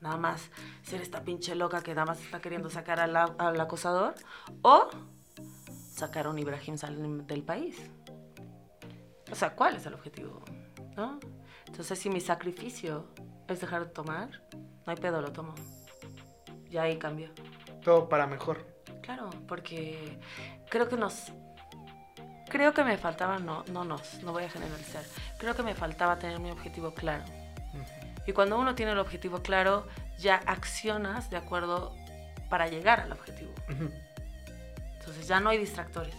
Nada más ser esta pinche loca que nada más está queriendo sacar al, al acosador, o sacar a un Ibrahim Salim del país. O sea, ¿cuál es el objetivo? ¿No? Entonces, si mi sacrificio es dejar de tomar, no hay pedo, lo tomo. Y ahí cambió. Todo para mejor. Claro, porque creo que nos... Creo que me faltaba, no, no nos, no voy a generalizar. Creo que me faltaba tener mi objetivo claro. Y cuando uno tiene el objetivo claro, ya accionas de acuerdo para llegar al objetivo. Entonces ya no hay distractores.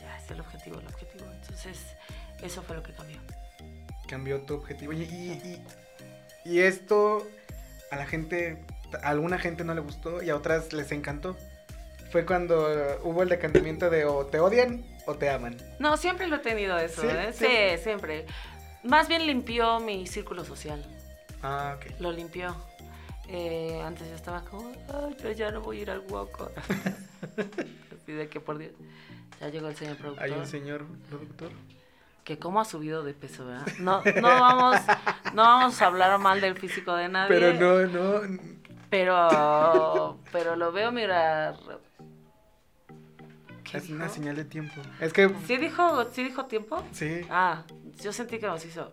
Ya es el objetivo, el objetivo. Entonces eso fue lo que cambió. Cambió tu objetivo. Y, y, y- y esto a la gente, a alguna gente no le gustó y a otras les encantó. Fue cuando eh, hubo el decantamiento de o te odian o te aman. No, siempre lo he tenido eso, ¿Sí? ¿eh? ¿Sí? Sí, siempre. Más bien limpió mi círculo social. Ah, ok. Lo limpió. Eh, antes yo estaba como, ay, yo ya no voy a ir al Woco. Así de que por Dios. Ya llegó el señor productor. Hay un señor productor. que cómo ha subido de peso, ¿verdad? No, no vamos, no vamos a hablar mal del físico de nadie. Pero no, no. Pero, pero lo veo, mira. ¿Qué Es una dijo? señal de tiempo. Es que ¿Sí dijo, ¿Sí dijo tiempo? sí, Ah, yo sentí que nos hizo.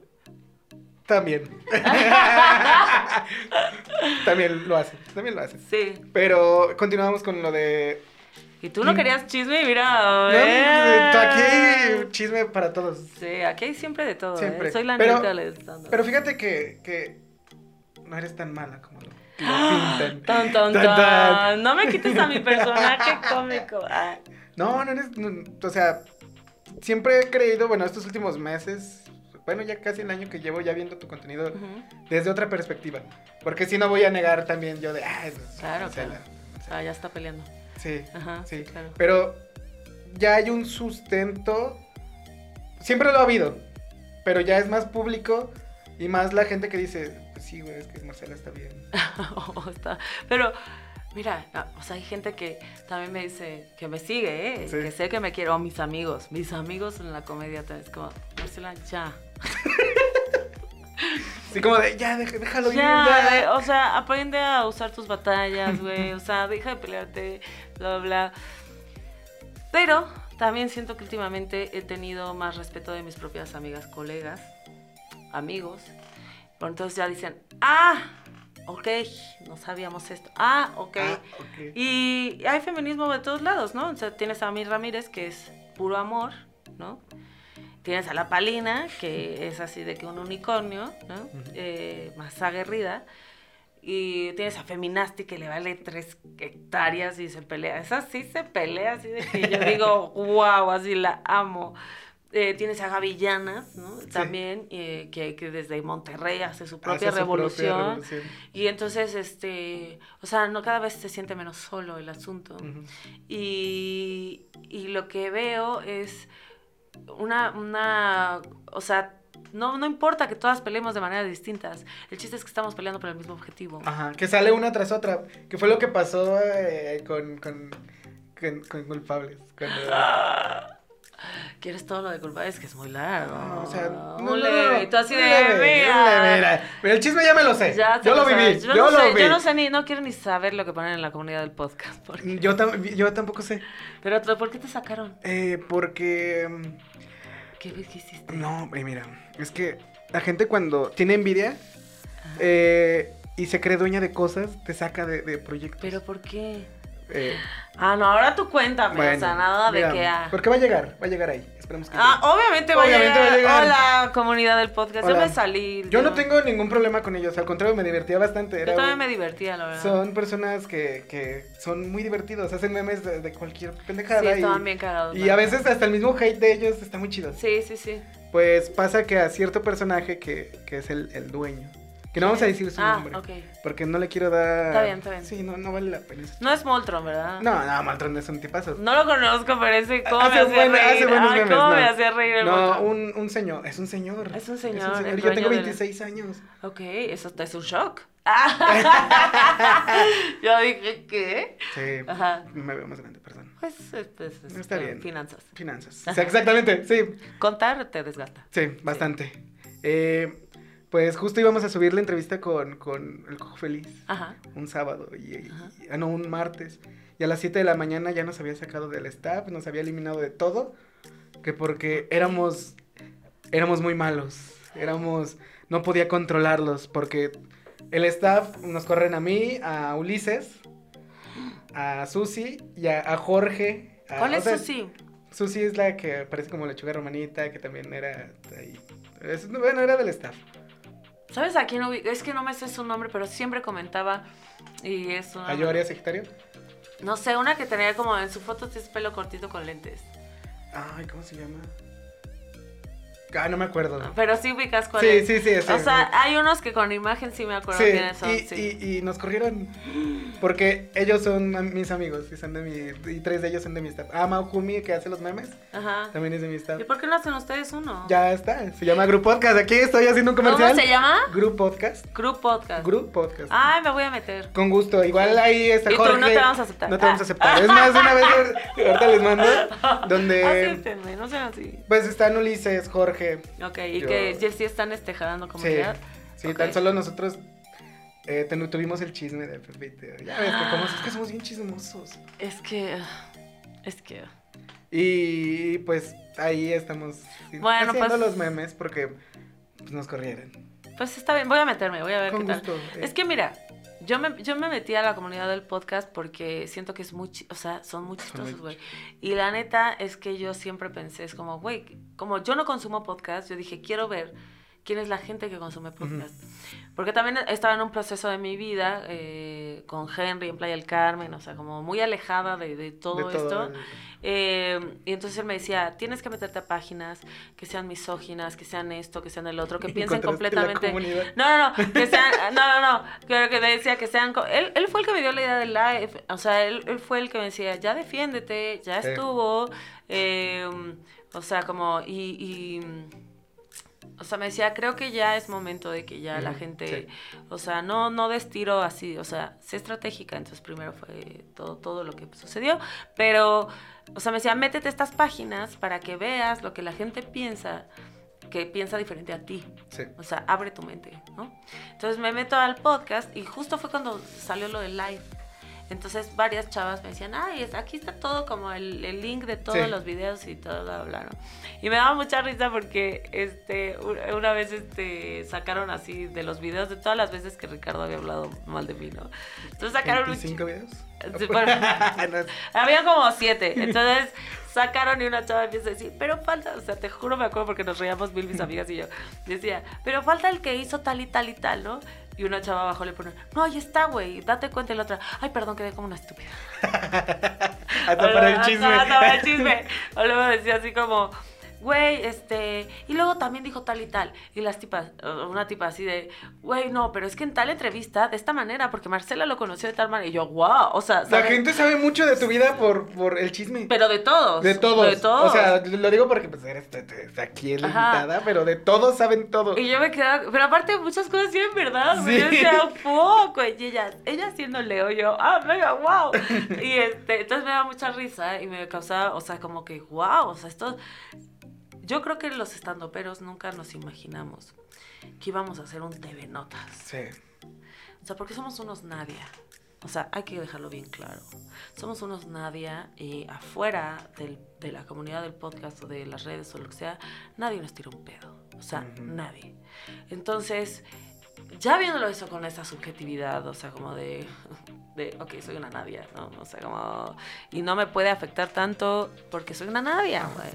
también. también lo hace, también lo hace. Sí. Pero continuamos con lo de Y tú no querías chisme mira. No, eh. aquí hay chisme para todos. Sí, aquí hay siempre de todo. Siempre. ¿eh? Soy la Pero- neta stand-up. Pero fíjate que, que no eres tan mala como lo, tan, Tan, tan. tan. No me quites a mi personaje cómico. Ah. No, no eres. no, o sea, siempre he creído, bueno, estos últimos meses, bueno, ya casi el año que llevo ya viendo tu contenido desde otra perspectiva. Porque si no voy a negar también yo de. Ah, es- Claro, o sea, claro. Ah, ya está peleando. Sí, Ajá, sí. sí, claro. Pero ya hay un sustento. Siempre lo ha habido. Pero ya es más público y más la gente que dice, pues sí, güey, es que Marcela está bien. Oh, está- Pero, mira, ah, o sea, hay gente que también me dice, que me sigue, ¿eh? Sí. Que sé que me quiere, o mis amigos. Mis amigos en la comedia también. Es como, Marcela, ya. Así como de, ya, déjalo ir, Ya, ya". de- o sea, aprende a usar tus batallas, güey. O sea, deja de pelearte, bla, bla, bla. Pero también siento que últimamente he tenido más respeto de mis propias amigas, colegas, amigos. Entonces ya dicen, ah, ok, no sabíamos esto. Ah, ok. Ah, ok. Y hay feminismo de todos lados, ¿no? O sea, tienes a Mir Ramírez, que es puro amor, ¿no? Tienes a la Palina, que es así de que un unicornio, ¿no? Eh, más aguerrida. Y tienes a Feminasti, que le vale tres hectáreas y se pelea. Esa sí se pelea, así de que yo digo, wow, así la amo. Eh, tienes a Gavillanas, ¿no? También, eh, que, que desde Monterrey hace su propia Hace su revolución. revolución. Y entonces, este, o sea, no cada vez se siente menos solo el asunto. Y, y lo que veo es una, una, o sea, no, no importa que todas peleemos de maneras distintas. El chiste es que estamos peleando por el mismo objetivo. Ajá, que sale una tras otra. Que fue lo que pasó eh, con, con, con, con culpables. Cuando- ¿Quieres todo lo de culpa? Es que es muy largo. No, o sea, no, un no, leve. y tú así de, leve, mira. leve, mira. Pero el chisme ya me lo sé. Ya yo lo viví. Yo, no lo sé, vi. Yo no sé ni, no quiero ni saber lo que ponen en la comunidad del podcast. porque- Yo, tam- yo tampoco sé. Pero, ¿por qué te sacaron? Eh, porque. mm, ¿Qué, qué hiciste? No, eh, mira. Es que la gente cuando tiene envidia eh, y se cree dueña de cosas, te saca de, de proyectos. ¿Pero por qué? Eh, Ah, no, ahora tú cuéntame. o sea, nada de mira, que... ah. Porque va a llegar, va a llegar ahí. Esperemos que Ah, llegue. obviamente va, Obviamente a, va a llegar. Hola, comunidad del podcast. Hola. Yo me salí. Yo no tengo ningún problema con ellos, al contrario, me divertía bastante. Yo también me divertía, la verdad. Son personas que, que son muy divertidos, hacen memes de, de cualquier pendejada. Sí, y, estaban bien cagados. y a veces hasta el mismo hate de ellos está muy chido. Sí, sí, sí. Pues pasa que a cierto personaje que, que es el, el dueño, que no vamos a decir su Ah, nombre, porque no le quiero dar... Está bien, está bien. Sí, no, no vale la pena. No es Moltron, ¿verdad? No, no, Maltron es un tipazo. No lo conozco, pero ese cómo Hace me hacía buen- reír. hace buenos Ay, memes, cómo no. me hacía reír el No, Moltron. un, un señor, es un señor. Es un señor, el Y yo tengo dueño del- 26 años. Ok, eso es un shock. Ah. Yo dije, ¿qué? Sí, Ajá. me veo más grande, perdón. Pues, pues, es- Está bien. Finanzas. Finanzas. Sí, exactamente, sí. Contar te desgasta. Sí, bastante. Eh, pues justo íbamos a subir la entrevista con, con el Cojo Feliz Ajá. un sábado, y, ah, no, un martes. Y a las 7 de la mañana ya nos había sacado del staff, nos había eliminado de todo, que porque éramos, éramos muy malos, éramos, no podía controlarlos, porque el staff nos corren a mí, a Ulises, a Susi y a, a Jorge. a- ¿Cuál o es sea, Susi? Susi es la que parece como lechuga romanita, que también era ahí. Es- bueno, era del staff. ¿Sabes a quién ubico? Es que no me sé su nombre, pero siempre comentaba. Y es una. ¿A yo haría Sagitario? No sé, una que tenía como en su foto tienes pelo cortito con lentes. Ay, ¿cómo se llama? Ah, no me acuerdo. Pero sí ubicas cuál Sí, es. sí, sí, sí. O sea, hay unos que con imagen sí me acuerdo Sí, quiénes son. y, sí. y- y nos corrieron porque ellos son mis amigos y son de mi y tres de ellos son de mi staff. Ah, Mau Jumi, que hace los memes, Ajá. también es de mi staff. ¿Y por qué no hacen ustedes uno? Ya está, se llama Group Podcast. Aquí estoy haciendo un comercial. ¿Cómo se llama? Group Podcast. Group Podcast. Group Podcast. Ay, me voy a meter. Con gusto. Igual ahí está Y tú, Jorge. no te vamos a aceptar. No te vamos a Ah. aceptar. Es más, una vez ahorita les mando donde Acéptenme, no sean así. pues están Ulises, Jorge que. Ok, y Yo- que ya sí están este, jalando comunidad. Sí, Ok. tan solo nosotros eh, tuvimos el chisme de Pepe. Ya ves que como es que somos bien chismosos. Es que. Es que. Y pues ahí estamos sí, Bueno, haciendo pues- los memes porque pues, nos corrieron. Pues está bien, voy a meterme, voy a ver Con qué tal. eh. Es que mira, yo me, yo me metí a la comunidad del podcast porque siento que es muy, o sea, son muy chistosos, güey. Y la neta es que yo siempre pensé, es como, güey, como yo no consumo podcast, yo dije, quiero ver quién es la gente que consume podcast. Porque también estaba en un proceso de mi vida eh, con Henry en Playa del Carmen, o sea, como muy alejada de, de todo de esto. el- Eh, y entonces él me decía, tienes que meterte a páginas que sean misóginas, que sean esto, que sean el otro, que piensen completamente... No, no, no, que sean, no, no, no, creo que decía que sean, él, él fue el que me dio la idea del live, o sea, él, él fue el que me decía, ya defiéndete, ya Sí. estuvo, eh, o sea, como, y, y, o sea, me decía, creo que ya es momento de que ya la gente, sí. o sea, no, no des tiro así, o sea, sé estratégica, entonces primero fue todo, todo lo que sucedió, pero, o sea, me decía, métete estas páginas para que veas lo que la gente piensa, que piensa diferente a ti. Sí. O sea, abre tu mente, ¿no? Entonces me meto al podcast y justo fue cuando salió lo del live. Entonces varias chavas me decían, ay, aquí está todo como el, el link de todos Sí. los videos y todo, bla, bla, ¿no? Y me daba mucha risa porque este, una vez este, sacaron así de los videos de todas las veces que Ricardo había hablado mal de mí, ¿no? Entonces sacaron un... ¿25 videos? Sí, bueno, había como siete. Entonces sacaron y una chava empieza a decir, pero falta, o sea, te juro me acuerdo porque nos reíamos mil mis amigas y yo. Decía, pero falta el que hizo tal y tal y tal, ¿no? Y una chava abajo le pone, no, ahí está, güey, date cuenta. Y la otra, ay, perdón, quedé como una estúpida. Hasta para el chisme. Hasta para el chisme. O luego decía así como, güey, este. Y luego también dijo tal y tal. Y las tipas, una tipa así de, güey, no, pero es que en tal entrevista, de esta manera, porque Marcela lo conoció de tal manera. Y yo, wow, o sea, La gente sabe mucho de tu vida por, por el chisme. Pero de todos. de todos. De todos. O sea, lo digo porque pues eres aquí la invitada, pero de todos saben todo. Y yo me quedaba, pero aparte muchas cosas sí en verdad. Sí. O sea, fuck, güey. Y ella, ella siendo Leo, yo, ah, venga, wow. Y este, entonces me daba mucha risa y me causaba, o sea, como que, wow, o sea, esto. Yo creo que los estandoperos nunca nos imaginamos que íbamos a hacer un TV Notas. Sí. O sea, porque somos unos Nadia. O sea, hay que dejarlo bien claro. Somos unos Nadia y afuera del- de la comunidad del podcast o de las redes o lo que sea, nadie nos tira un pedo. O sea, nadie. Entonces, ya viéndolo eso con esa subjetividad, o sea, como de, de, ok, soy una Nadia, ¿no? O sea, como, y no me puede afectar tanto porque soy una Nadia, güey.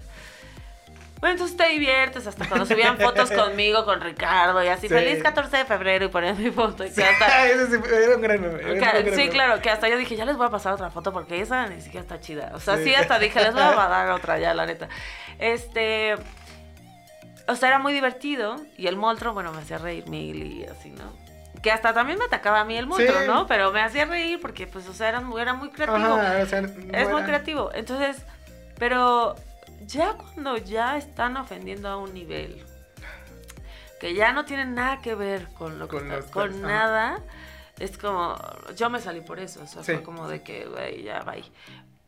Bueno, entonces te diviertes hasta cuando subían fotos conmigo, con Ricardo y así, Sí. feliz 14 de febrero y ponían mi foto y que hasta... Ese sí era un gran meme, era un Que- gran sí, meme. claro, que hasta yo dije, ya les voy a pasar otra foto porque esa ni siquiera está chida. O sea, Sí. sí, hasta dije, les voy a dar otra ya, la neta. Este. O sea, era muy divertido y el monstruo, bueno, me hacía reír mil y así, ¿no? Que hasta también me atacaba a mí el monstruo, Sí. ¿no? Pero me hacía reír porque, pues, o sea, era, muy- era muy creativo. Ajá, o sea, no es muy creativo. Entonces, pero ya cuando ya están ofendiendo a un nivel que ya no tienen nada que ver con lo que Con los- con ajá. nada, es como yo me salí por eso, o sea, Sí. fue como de que, güey, ya bye.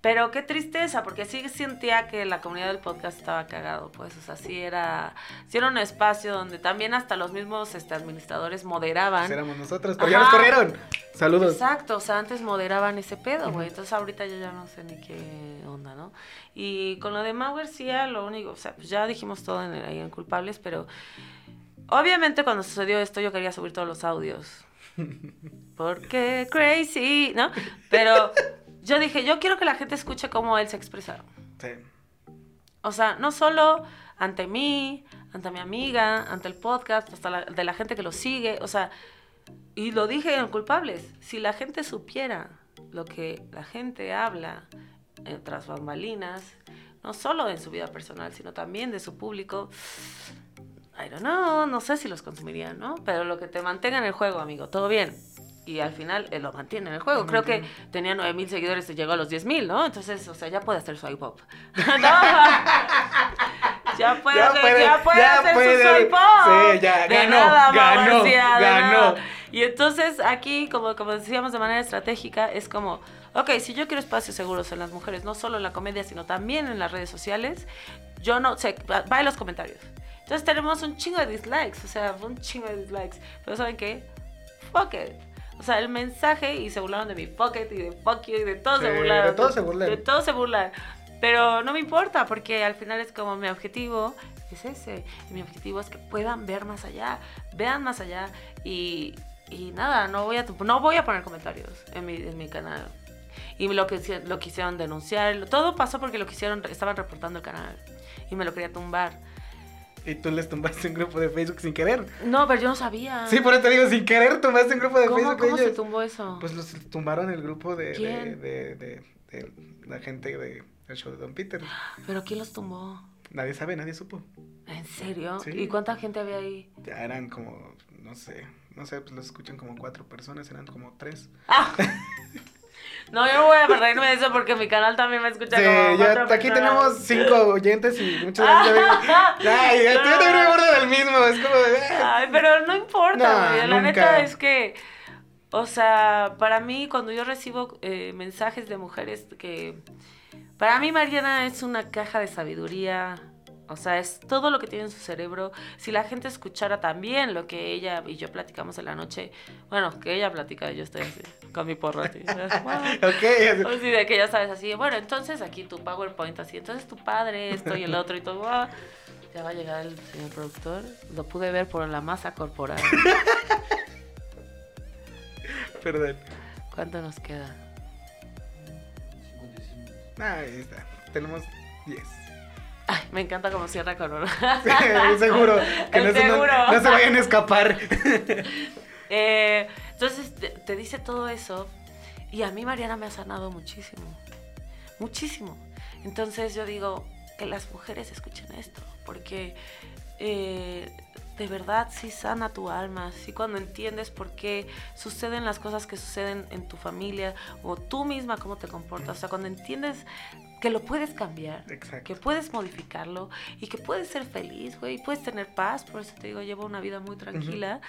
Pero qué tristeza, porque sí sentía que la comunidad del podcast estaba cagado, pues, o sea, sí era, sí era un espacio donde también hasta los mismos este, administradores moderaban. Pues éramos nosotros, pero ya nos corrieron. Saludos. Exacto, o sea, antes moderaban ese pedo, güey. Entonces ahorita yo ya no sé ni qué onda, ¿no? Y con lo de Mauer sí era lo único, o sea, pues ya dijimos todo en, ahí en culpables, pero obviamente cuando sucedió esto yo quería subir todos los audios. Porque crazy, ¿no? Pero yo dije, yo quiero que la gente escuche cómo él se expresaron. Sí. O sea, no solo ante mí, ante mi amiga, ante el podcast, hasta la, de la gente que lo sigue. O sea, y lo dije en culpables. Si la gente supiera lo que la gente habla en tras bambalinas, no solo en su vida personal, sino también de su público, I don't know, no sé si los consumirían, ¿no? Pero lo que te mantenga en el juego, amigo, todo bien. Y al final él lo mantiene en el juego. Creo que tenía 9 mil seguidores y llegó a los 10 mil, ¿no? Entonces, o sea, ya puede hacer su iPop. ya puede, Ya puede, ya puede ya hacer puede. su iPop. Sí, ya, de ganó, nada, ganó, ganó. nada. Y entonces aquí, como, como decíamos de manera estratégica, es como, ok, si yo quiero espacios seguros en las mujeres, no solo en la comedia, sino también en las redes sociales, yo no sé, va en los comentarios. Entonces tenemos un chingo de dislikes, o sea, un chingo de dislikes. Pero ¿saben qué? Fuck it. O sea, el mensaje, y se burlaron de mi pocket, y de fuck you, y de todo Sí, se burlaron. de todo se burlan. De todo se burlan. Pero no me importa, porque al final es como mi objetivo es ese. Y mi objetivo es que puedan ver más allá, vean más allá. Y, y nada, no voy, a, no voy a poner comentarios en mi, en mi canal. Y lo, que, lo quisieron denunciar. Todo pasó porque lo quisieron, estaban reportando el canal. Y me lo quería tumbar. Y tú les tumbaste un grupo de Facebook sin querer. No, pero yo no sabía. Sí, por eso te digo, sin querer tumbaste un grupo de ¿Cómo, Facebook. cómo se tumbó eso? Pues los tumbaron el grupo de, de, ¿Quién? de, de- de la gente de- del show de Don Peter. ¿Pero quién los tumbó? Nadie sabe, nadie supo. ¿En serio? Sí. ¿Y cuánta gente había ahí? Ya eran como, no sé, no sé, pues los escuchan como cuatro personas, eran como tres. ¡Ah! No, yo no voy a reírme de eso porque mi canal también me escucha Sí, como ya aquí personas. tenemos cinco oyentes y muchas veces ay, ya, yo también me acuerdo del mismo, es como de, "Ah". Ay, pero no importa, No. La neta es que, o sea, para mí, cuando yo recibo eh, mensajes de mujeres que. Para mí, Mariana es una caja de sabiduría. O sea, es todo lo que tiene en su cerebro. Si la gente escuchara también lo que ella y yo platicamos en la noche, bueno, que ella platica, yo estoy así, con mi porro así. ok, Así de que ya sabes, así, bueno, entonces aquí tu PowerPoint, así, entonces tu padre, esto y el otro y todo. ah, Ya va a llegar el señor productor. Lo pude ver por la masa corporal. perdón. ¿Cuánto nos queda? Ahí está, tenemos diez. Ay, me encanta cómo cierra con uno. Sí, seguro, que no, se- no- seguro. no se vayan a escapar. Eh, entonces te, te dice todo eso y a mí Mariana me ha sanado muchísimo, muchísimo. Entonces yo digo que las mujeres escuchen esto, porque eh, de verdad sí sana tu alma, sí cuando entiendes por qué suceden las cosas que suceden en tu familia o tú misma cómo te comportas, o sea, cuando entiendes que lo puedes cambiar, Exacto. que puedes modificarlo y que puedes ser feliz, güey, y puedes tener paz, por eso te digo, llevo una vida muy tranquila,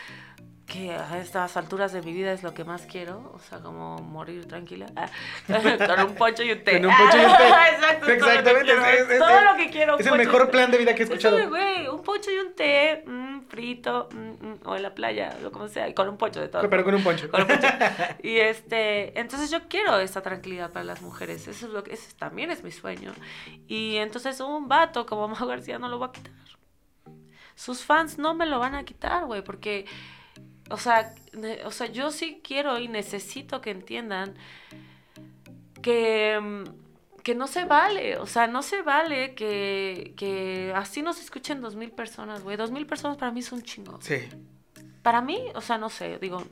que a estas alturas de mi vida es lo que más quiero, o sea, como morir tranquila, Ah, con un poncho y un té. Con un poncho y un té. Exacto, es todo lo que Exactamente, quiero, es- es- todo es- lo que quiero. un Es el mejor plan de vida que he escuchado. Eso, güey, un poncho y un té, mm, frito, mm, mm, o en la playa, o como sea, con un poncho de todo. Pero con un poncho. Con un poncho. Y este, entonces yo quiero esta tranquilidad para las mujeres. Eso es lo que, ese también es mi sueño. Y entonces un vato como Mau García no lo va a quitar. Sus fans no me lo van a quitar, güey, porque, o sea, o sea, yo sí quiero y necesito que entiendan que, mm, que no se vale, o sea, no se vale que, que así nos escuchen dos mil personas, güey. Dos mil personas para mí es un chingo. Sí. Para mí, o sea, no sé, digo,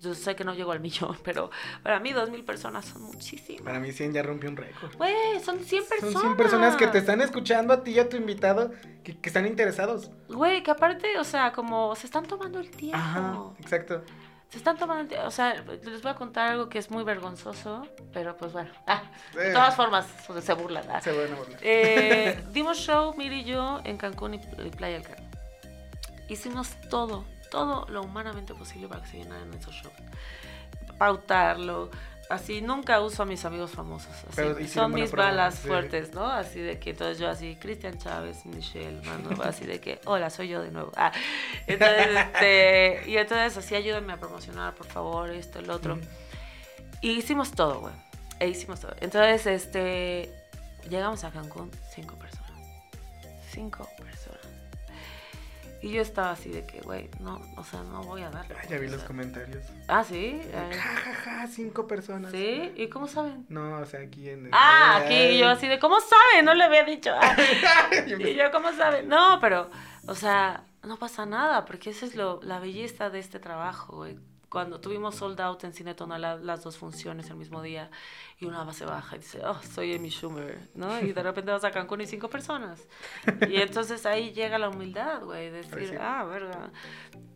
yo sé que no llego al millón, pero para mí dos mil personas son muchísimas. Para mí 100 ya rompió un récord. Güey, son 100 personas. Son 100 personas que te están escuchando a ti y a tu invitado que, que están interesados. Güey, que aparte, o sea, como se están tomando el tiempo. Ajá, exacto. Se están tomando el tiempo. O sea, les voy a contar algo que es muy vergonzoso, pero pues bueno. Ah, de Eh. todas formas, se- se burlan. ah. Se van a burlar. Eh, dimos show, Miri y yo, en Cancún y, y Playa del Carmen. Hicimos todo, todo lo humanamente posible para que se llenaran esos shows. Pautarlo. Así, nunca uso a mis amigos famosos. Así, Pero hicieron son mis prueba, balas sí. fuertes, ¿no? Así de que entonces yo así, Cristian Chávez, Michelle, mano, así de que, hola, soy yo de nuevo. Ah, entonces, este, y entonces así, ayúdenme a promocionar, por favor, esto, el otro. Ujú. Y hicimos todo, güey. E hicimos todo. Entonces, este. Llegamos a Cancún, cinco personas. Cinco. Y yo estaba así de que, güey, no, o sea, no voy a dar. Ah, ya vi los comentarios. Ah, sí. Ja, Eh, ja, ja, cinco personas. Sí. ¿Y cómo saben? No, o sea, aquí en el... Ah, aquí yo así de, ¿cómo saben? No le había dicho. Ah. Y yo, ¿cómo saben? No, pero, o sea, no pasa nada, porque esa es lo, la belleza de este trabajo, güey. Cuando tuvimos sold out en Cine Tonalá las dos funciones el mismo día y una base baja y dice, oh, soy Amy Schumer, ¿no? Y de repente vas a Cancún y cinco personas. Y entonces ahí llega la humildad, güey, Pues decir, sí. ah, verga.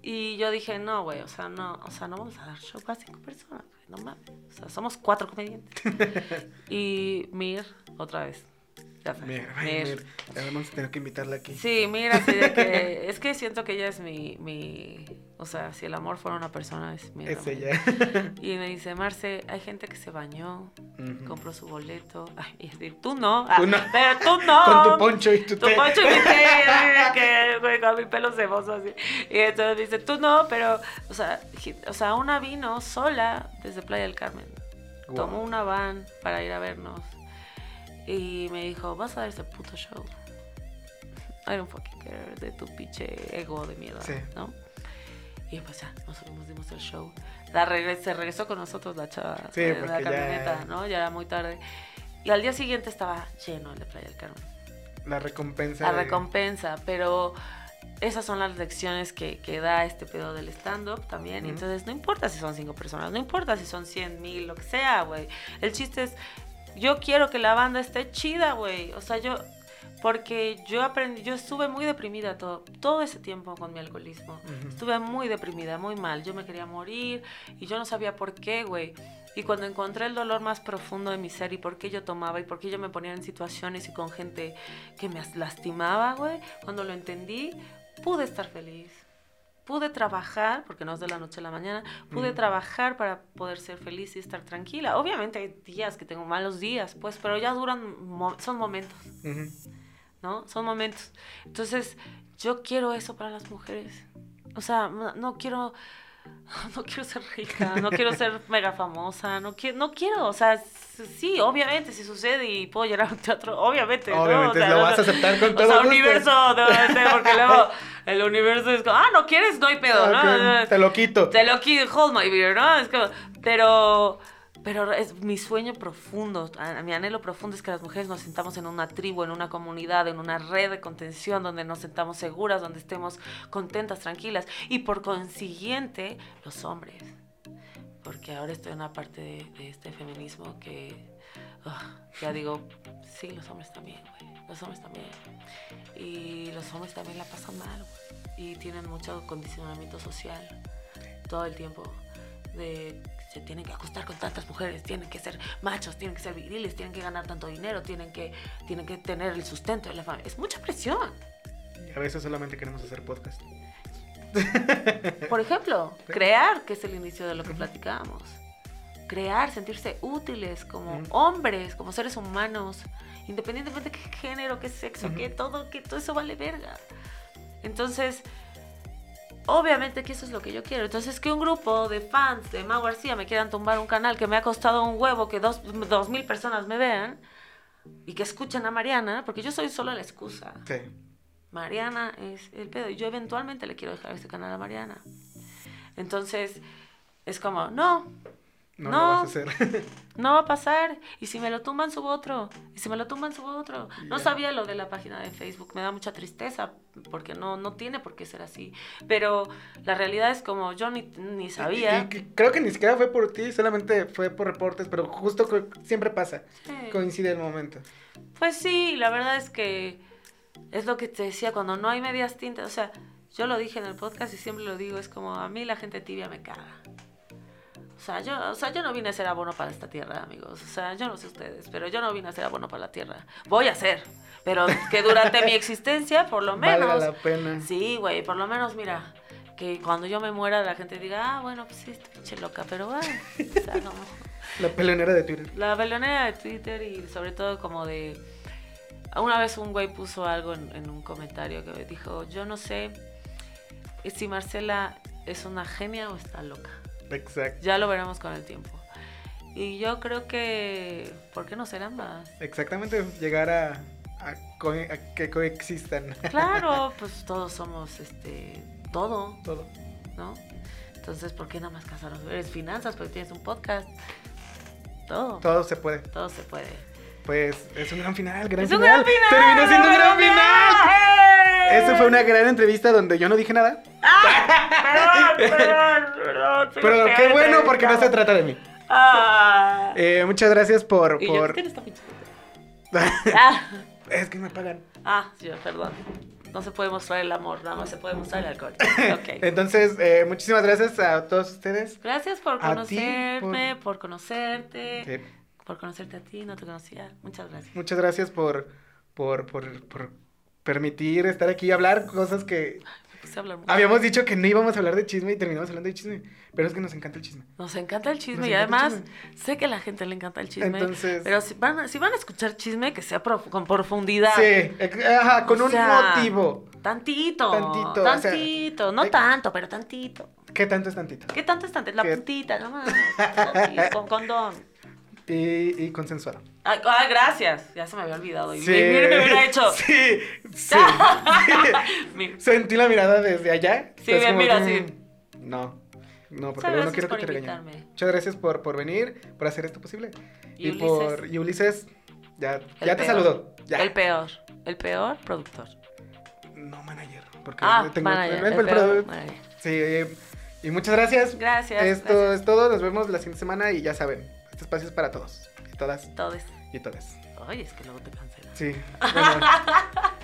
Y yo dije, no, güey, o sea, no, o sea, no vamos a dar show para cinco personas, güey, no mames. O sea, somos cuatro comediantes. y Mir, otra vez. Sabes, Mira, ay, vamos a tener que invitarla aquí. Sí, mira, así de que es que siento que ella es mi, mi O sea, si el amor fuera una persona, es mi Es ella. Y me dice, Marce, hay gente que se bañó, compró su boleto. Ay, y decir, tú no. Ah, Tú no. Pero tú no. Con tu poncho y tu Tu té. poncho y mi té, que, güey, con mi pelo ceboso así. Y entonces dice, tú no, pero, o sea, o sea, una vino sola desde Playa del Carmen. Tomó una van para ir a vernos. Y me dijo, vas a dar ese puto show. I don't fucking care de tu pinche ego de mierda, Sí. ¿no? Y pues ya, nosotros dimos el show. La se regresó con nosotros la chava Sí, en la porque ya- camioneta, ¿no? Ya era muy tarde. Y al día siguiente estaba lleno el de Playa del Carmen. La recompensa. La de- recompensa, pero esas son las lecciones que, que da este pedo del stand-up también. Ujú. Entonces, no importa si son cinco personas, no importa si son cien mil, lo que sea, güey. El chiste es, yo quiero que la banda esté chida, güey. O sea, yo, porque yo aprendí, yo estuve muy deprimida todo, todo ese tiempo con mi alcoholismo. Estuve muy deprimida, muy mal. Yo me quería morir y yo no sabía por qué, güey. Y cuando encontré el dolor más profundo de mi ser y por qué yo tomaba y por qué yo me ponía en situaciones y con gente que me as- lastimaba, güey, cuando lo entendí, pude estar feliz. Pude trabajar, porque no es de la noche a la mañana, pude trabajar para poder ser feliz y estar tranquila. Obviamente hay días que tengo malos días, pues, pero ya duran, son momentos. ¿no? Son momentos. Entonces, yo quiero eso para las mujeres. O sea, no quiero no quiero ser rica, no quiero ser mega famosa, no quiero, no quiero, o sea, sí, obviamente, si sucede y puedo llegar a un teatro, obviamente, ¿no? Obviamente, O sea, lo no- vas a aceptar con o todo sea, universo, verdad, porque luego el universo es como, ah, no quieres, no hay pedo, ¿no? Ok, Te lo quito. Te lo quito, hold my beer, ¿no? Es como, pero, pero es mi sueño profundo, mi anhelo profundo es que las mujeres nos sentamos en una tribu, en una comunidad, en una red de contención donde nos sentamos seguras, donde estemos contentas, tranquilas. Y por consiguiente, los hombres. Porque ahora estoy en una parte de, de este feminismo que, ah, ya digo, sí, los hombres también, güey. Los hombres también. Y los hombres también la pasan mal, güey. Y tienen mucho condicionamiento social todo el tiempo. De se tienen que acostar con tantas mujeres, tienen que ser machos, tienen que ser viriles, tienen que ganar tanto dinero, tienen que, tienen que tener el sustento de la familia. Es mucha presión. Y a veces solamente queremos hacer podcast. Por ejemplo, crear, que es el inicio de lo que platicábamos. Crear, sentirse útiles como hombres, como seres humanos, independientemente de qué género, qué sexo, Ujú. qué todo, que todo eso vale verga. Entonces, obviamente que eso es lo que yo quiero. Entonces, que un grupo de fans de Mau García me quieran tumbar un canal que me ha costado un huevo que dos, dos mil personas me vean y que escuchen a Mariana, porque yo soy solo la excusa. Sí. Mariana es el pedo. Y yo eventualmente le quiero dejar este canal a Mariana. Entonces, es como, no, No, No. lo vas a hacer. no va a pasar. Y si me lo tumban, subo otro. Y si me lo tumban, subo otro. No sabía lo de la página de Facebook. Me da mucha tristeza porque no, no tiene por qué ser así. Pero la realidad es como yo ni, ni sabía. Y- y creo que ni siquiera fue por ti, solamente fue por reportes, pero justo siempre pasa. Sí. Coincide el momento. Pues sí, la verdad es que es lo que te decía, cuando no hay medias tintas, o sea, yo lo dije en el podcast y siempre lo digo, es como a mí la gente tibia me caga. O sea, yo, o sea, yo no vine a ser abono para esta tierra, amigos. O sea, yo no sé ustedes, pero yo no vine a ser abono para la tierra. Voy a ser, pero que durante mi existencia, por lo menos. Valga la pena. Sí, güey, por lo menos, mira, que cuando yo me muera la gente diga, ah, bueno, pues sí, pinche loca, pero bueno, o sea, como... La peleonera de Twitter. La velonera de Twitter y sobre todo como de... Una vez un güey puso algo en, en un comentario que dijo, yo no sé si Marcela es una genia o está loca. Exacto. Ya lo veremos con el tiempo. Y yo creo que... ¿Por qué no ser ambas? Exactamente, llegar a, a co- a que coexistan. Claro, pues todos somos este... Todo, Todo. ¿no? Entonces, ¿por qué nada más casarnos? Eres finanzas, porque tienes un podcast. Todo. Todo se puede. Todo se puede. Pues es un gran final, gran ¡Es un final. gran final! Terminó siendo un gran final. ¡Eh! Esa fue una gran entrevista donde yo no dije nada. Perdón, perdón, perdón. soy Pero qué bueno porque no se trata de mí. Ah. Eh, muchas gracias por... y yo, por... ¿qué tiene esta pinche gente? Ah, es que me pagan. ah, yo, perdón. No se puede mostrar el amor, nada más se puede mostrar el alcohol. Ok. Entonces, eh, muchísimas gracias a todos ustedes. Gracias por conocerme, por... conocerte, Eh, por conocerte a ti, no te conocía. Muchas gracias. muchas gracias por, por, por, por permitir estar aquí y hablar cosas que hablar habíamos dicho que no íbamos a hablar de chisme y terminamos hablando de chisme. Pero es que nos encanta el chisme. Nos encanta el chisme Nos y además sé que a la gente le encanta el chisme. Entonces- Pero si van, a, si van a escuchar chisme, que sea prof- con profundidad. Sí, ajá, con O un sea, motivo. Tantito. Tantito, o sea, Tantito. no hay- tanto, pero tantito. ¿Qué tanto es tantito? ¿Qué tanto es tantito? La ¿Qué? puntita, nomás. Con condón. Y, y consensuado. Ay, ay, gracias. Ya se me había olvidado. Y Sí. mi- mire, me hubiera hecho. Sí, sí. Sentí la mirada desde allá. Sí, mira, que, sí. mm, No. No, porque luego no quiero que por te regañen. Muchas gracias por, por venir, por hacer esto posible. Y Y, Ulises. por. Y Ulises, ya, El ya te saludó. Ya. El peor. El peor productor. No, manager. Porque Ah, tengo manager, el- el el- peor el- manager. Sí, eh, y muchas gracias. Gracias. Esto gracias. es todo. Nos vemos la siguiente semana y ya saben, este espacio es para todos. Y todas Todos. y todas. Ay, es que luego te cancelan. Sí. Bueno,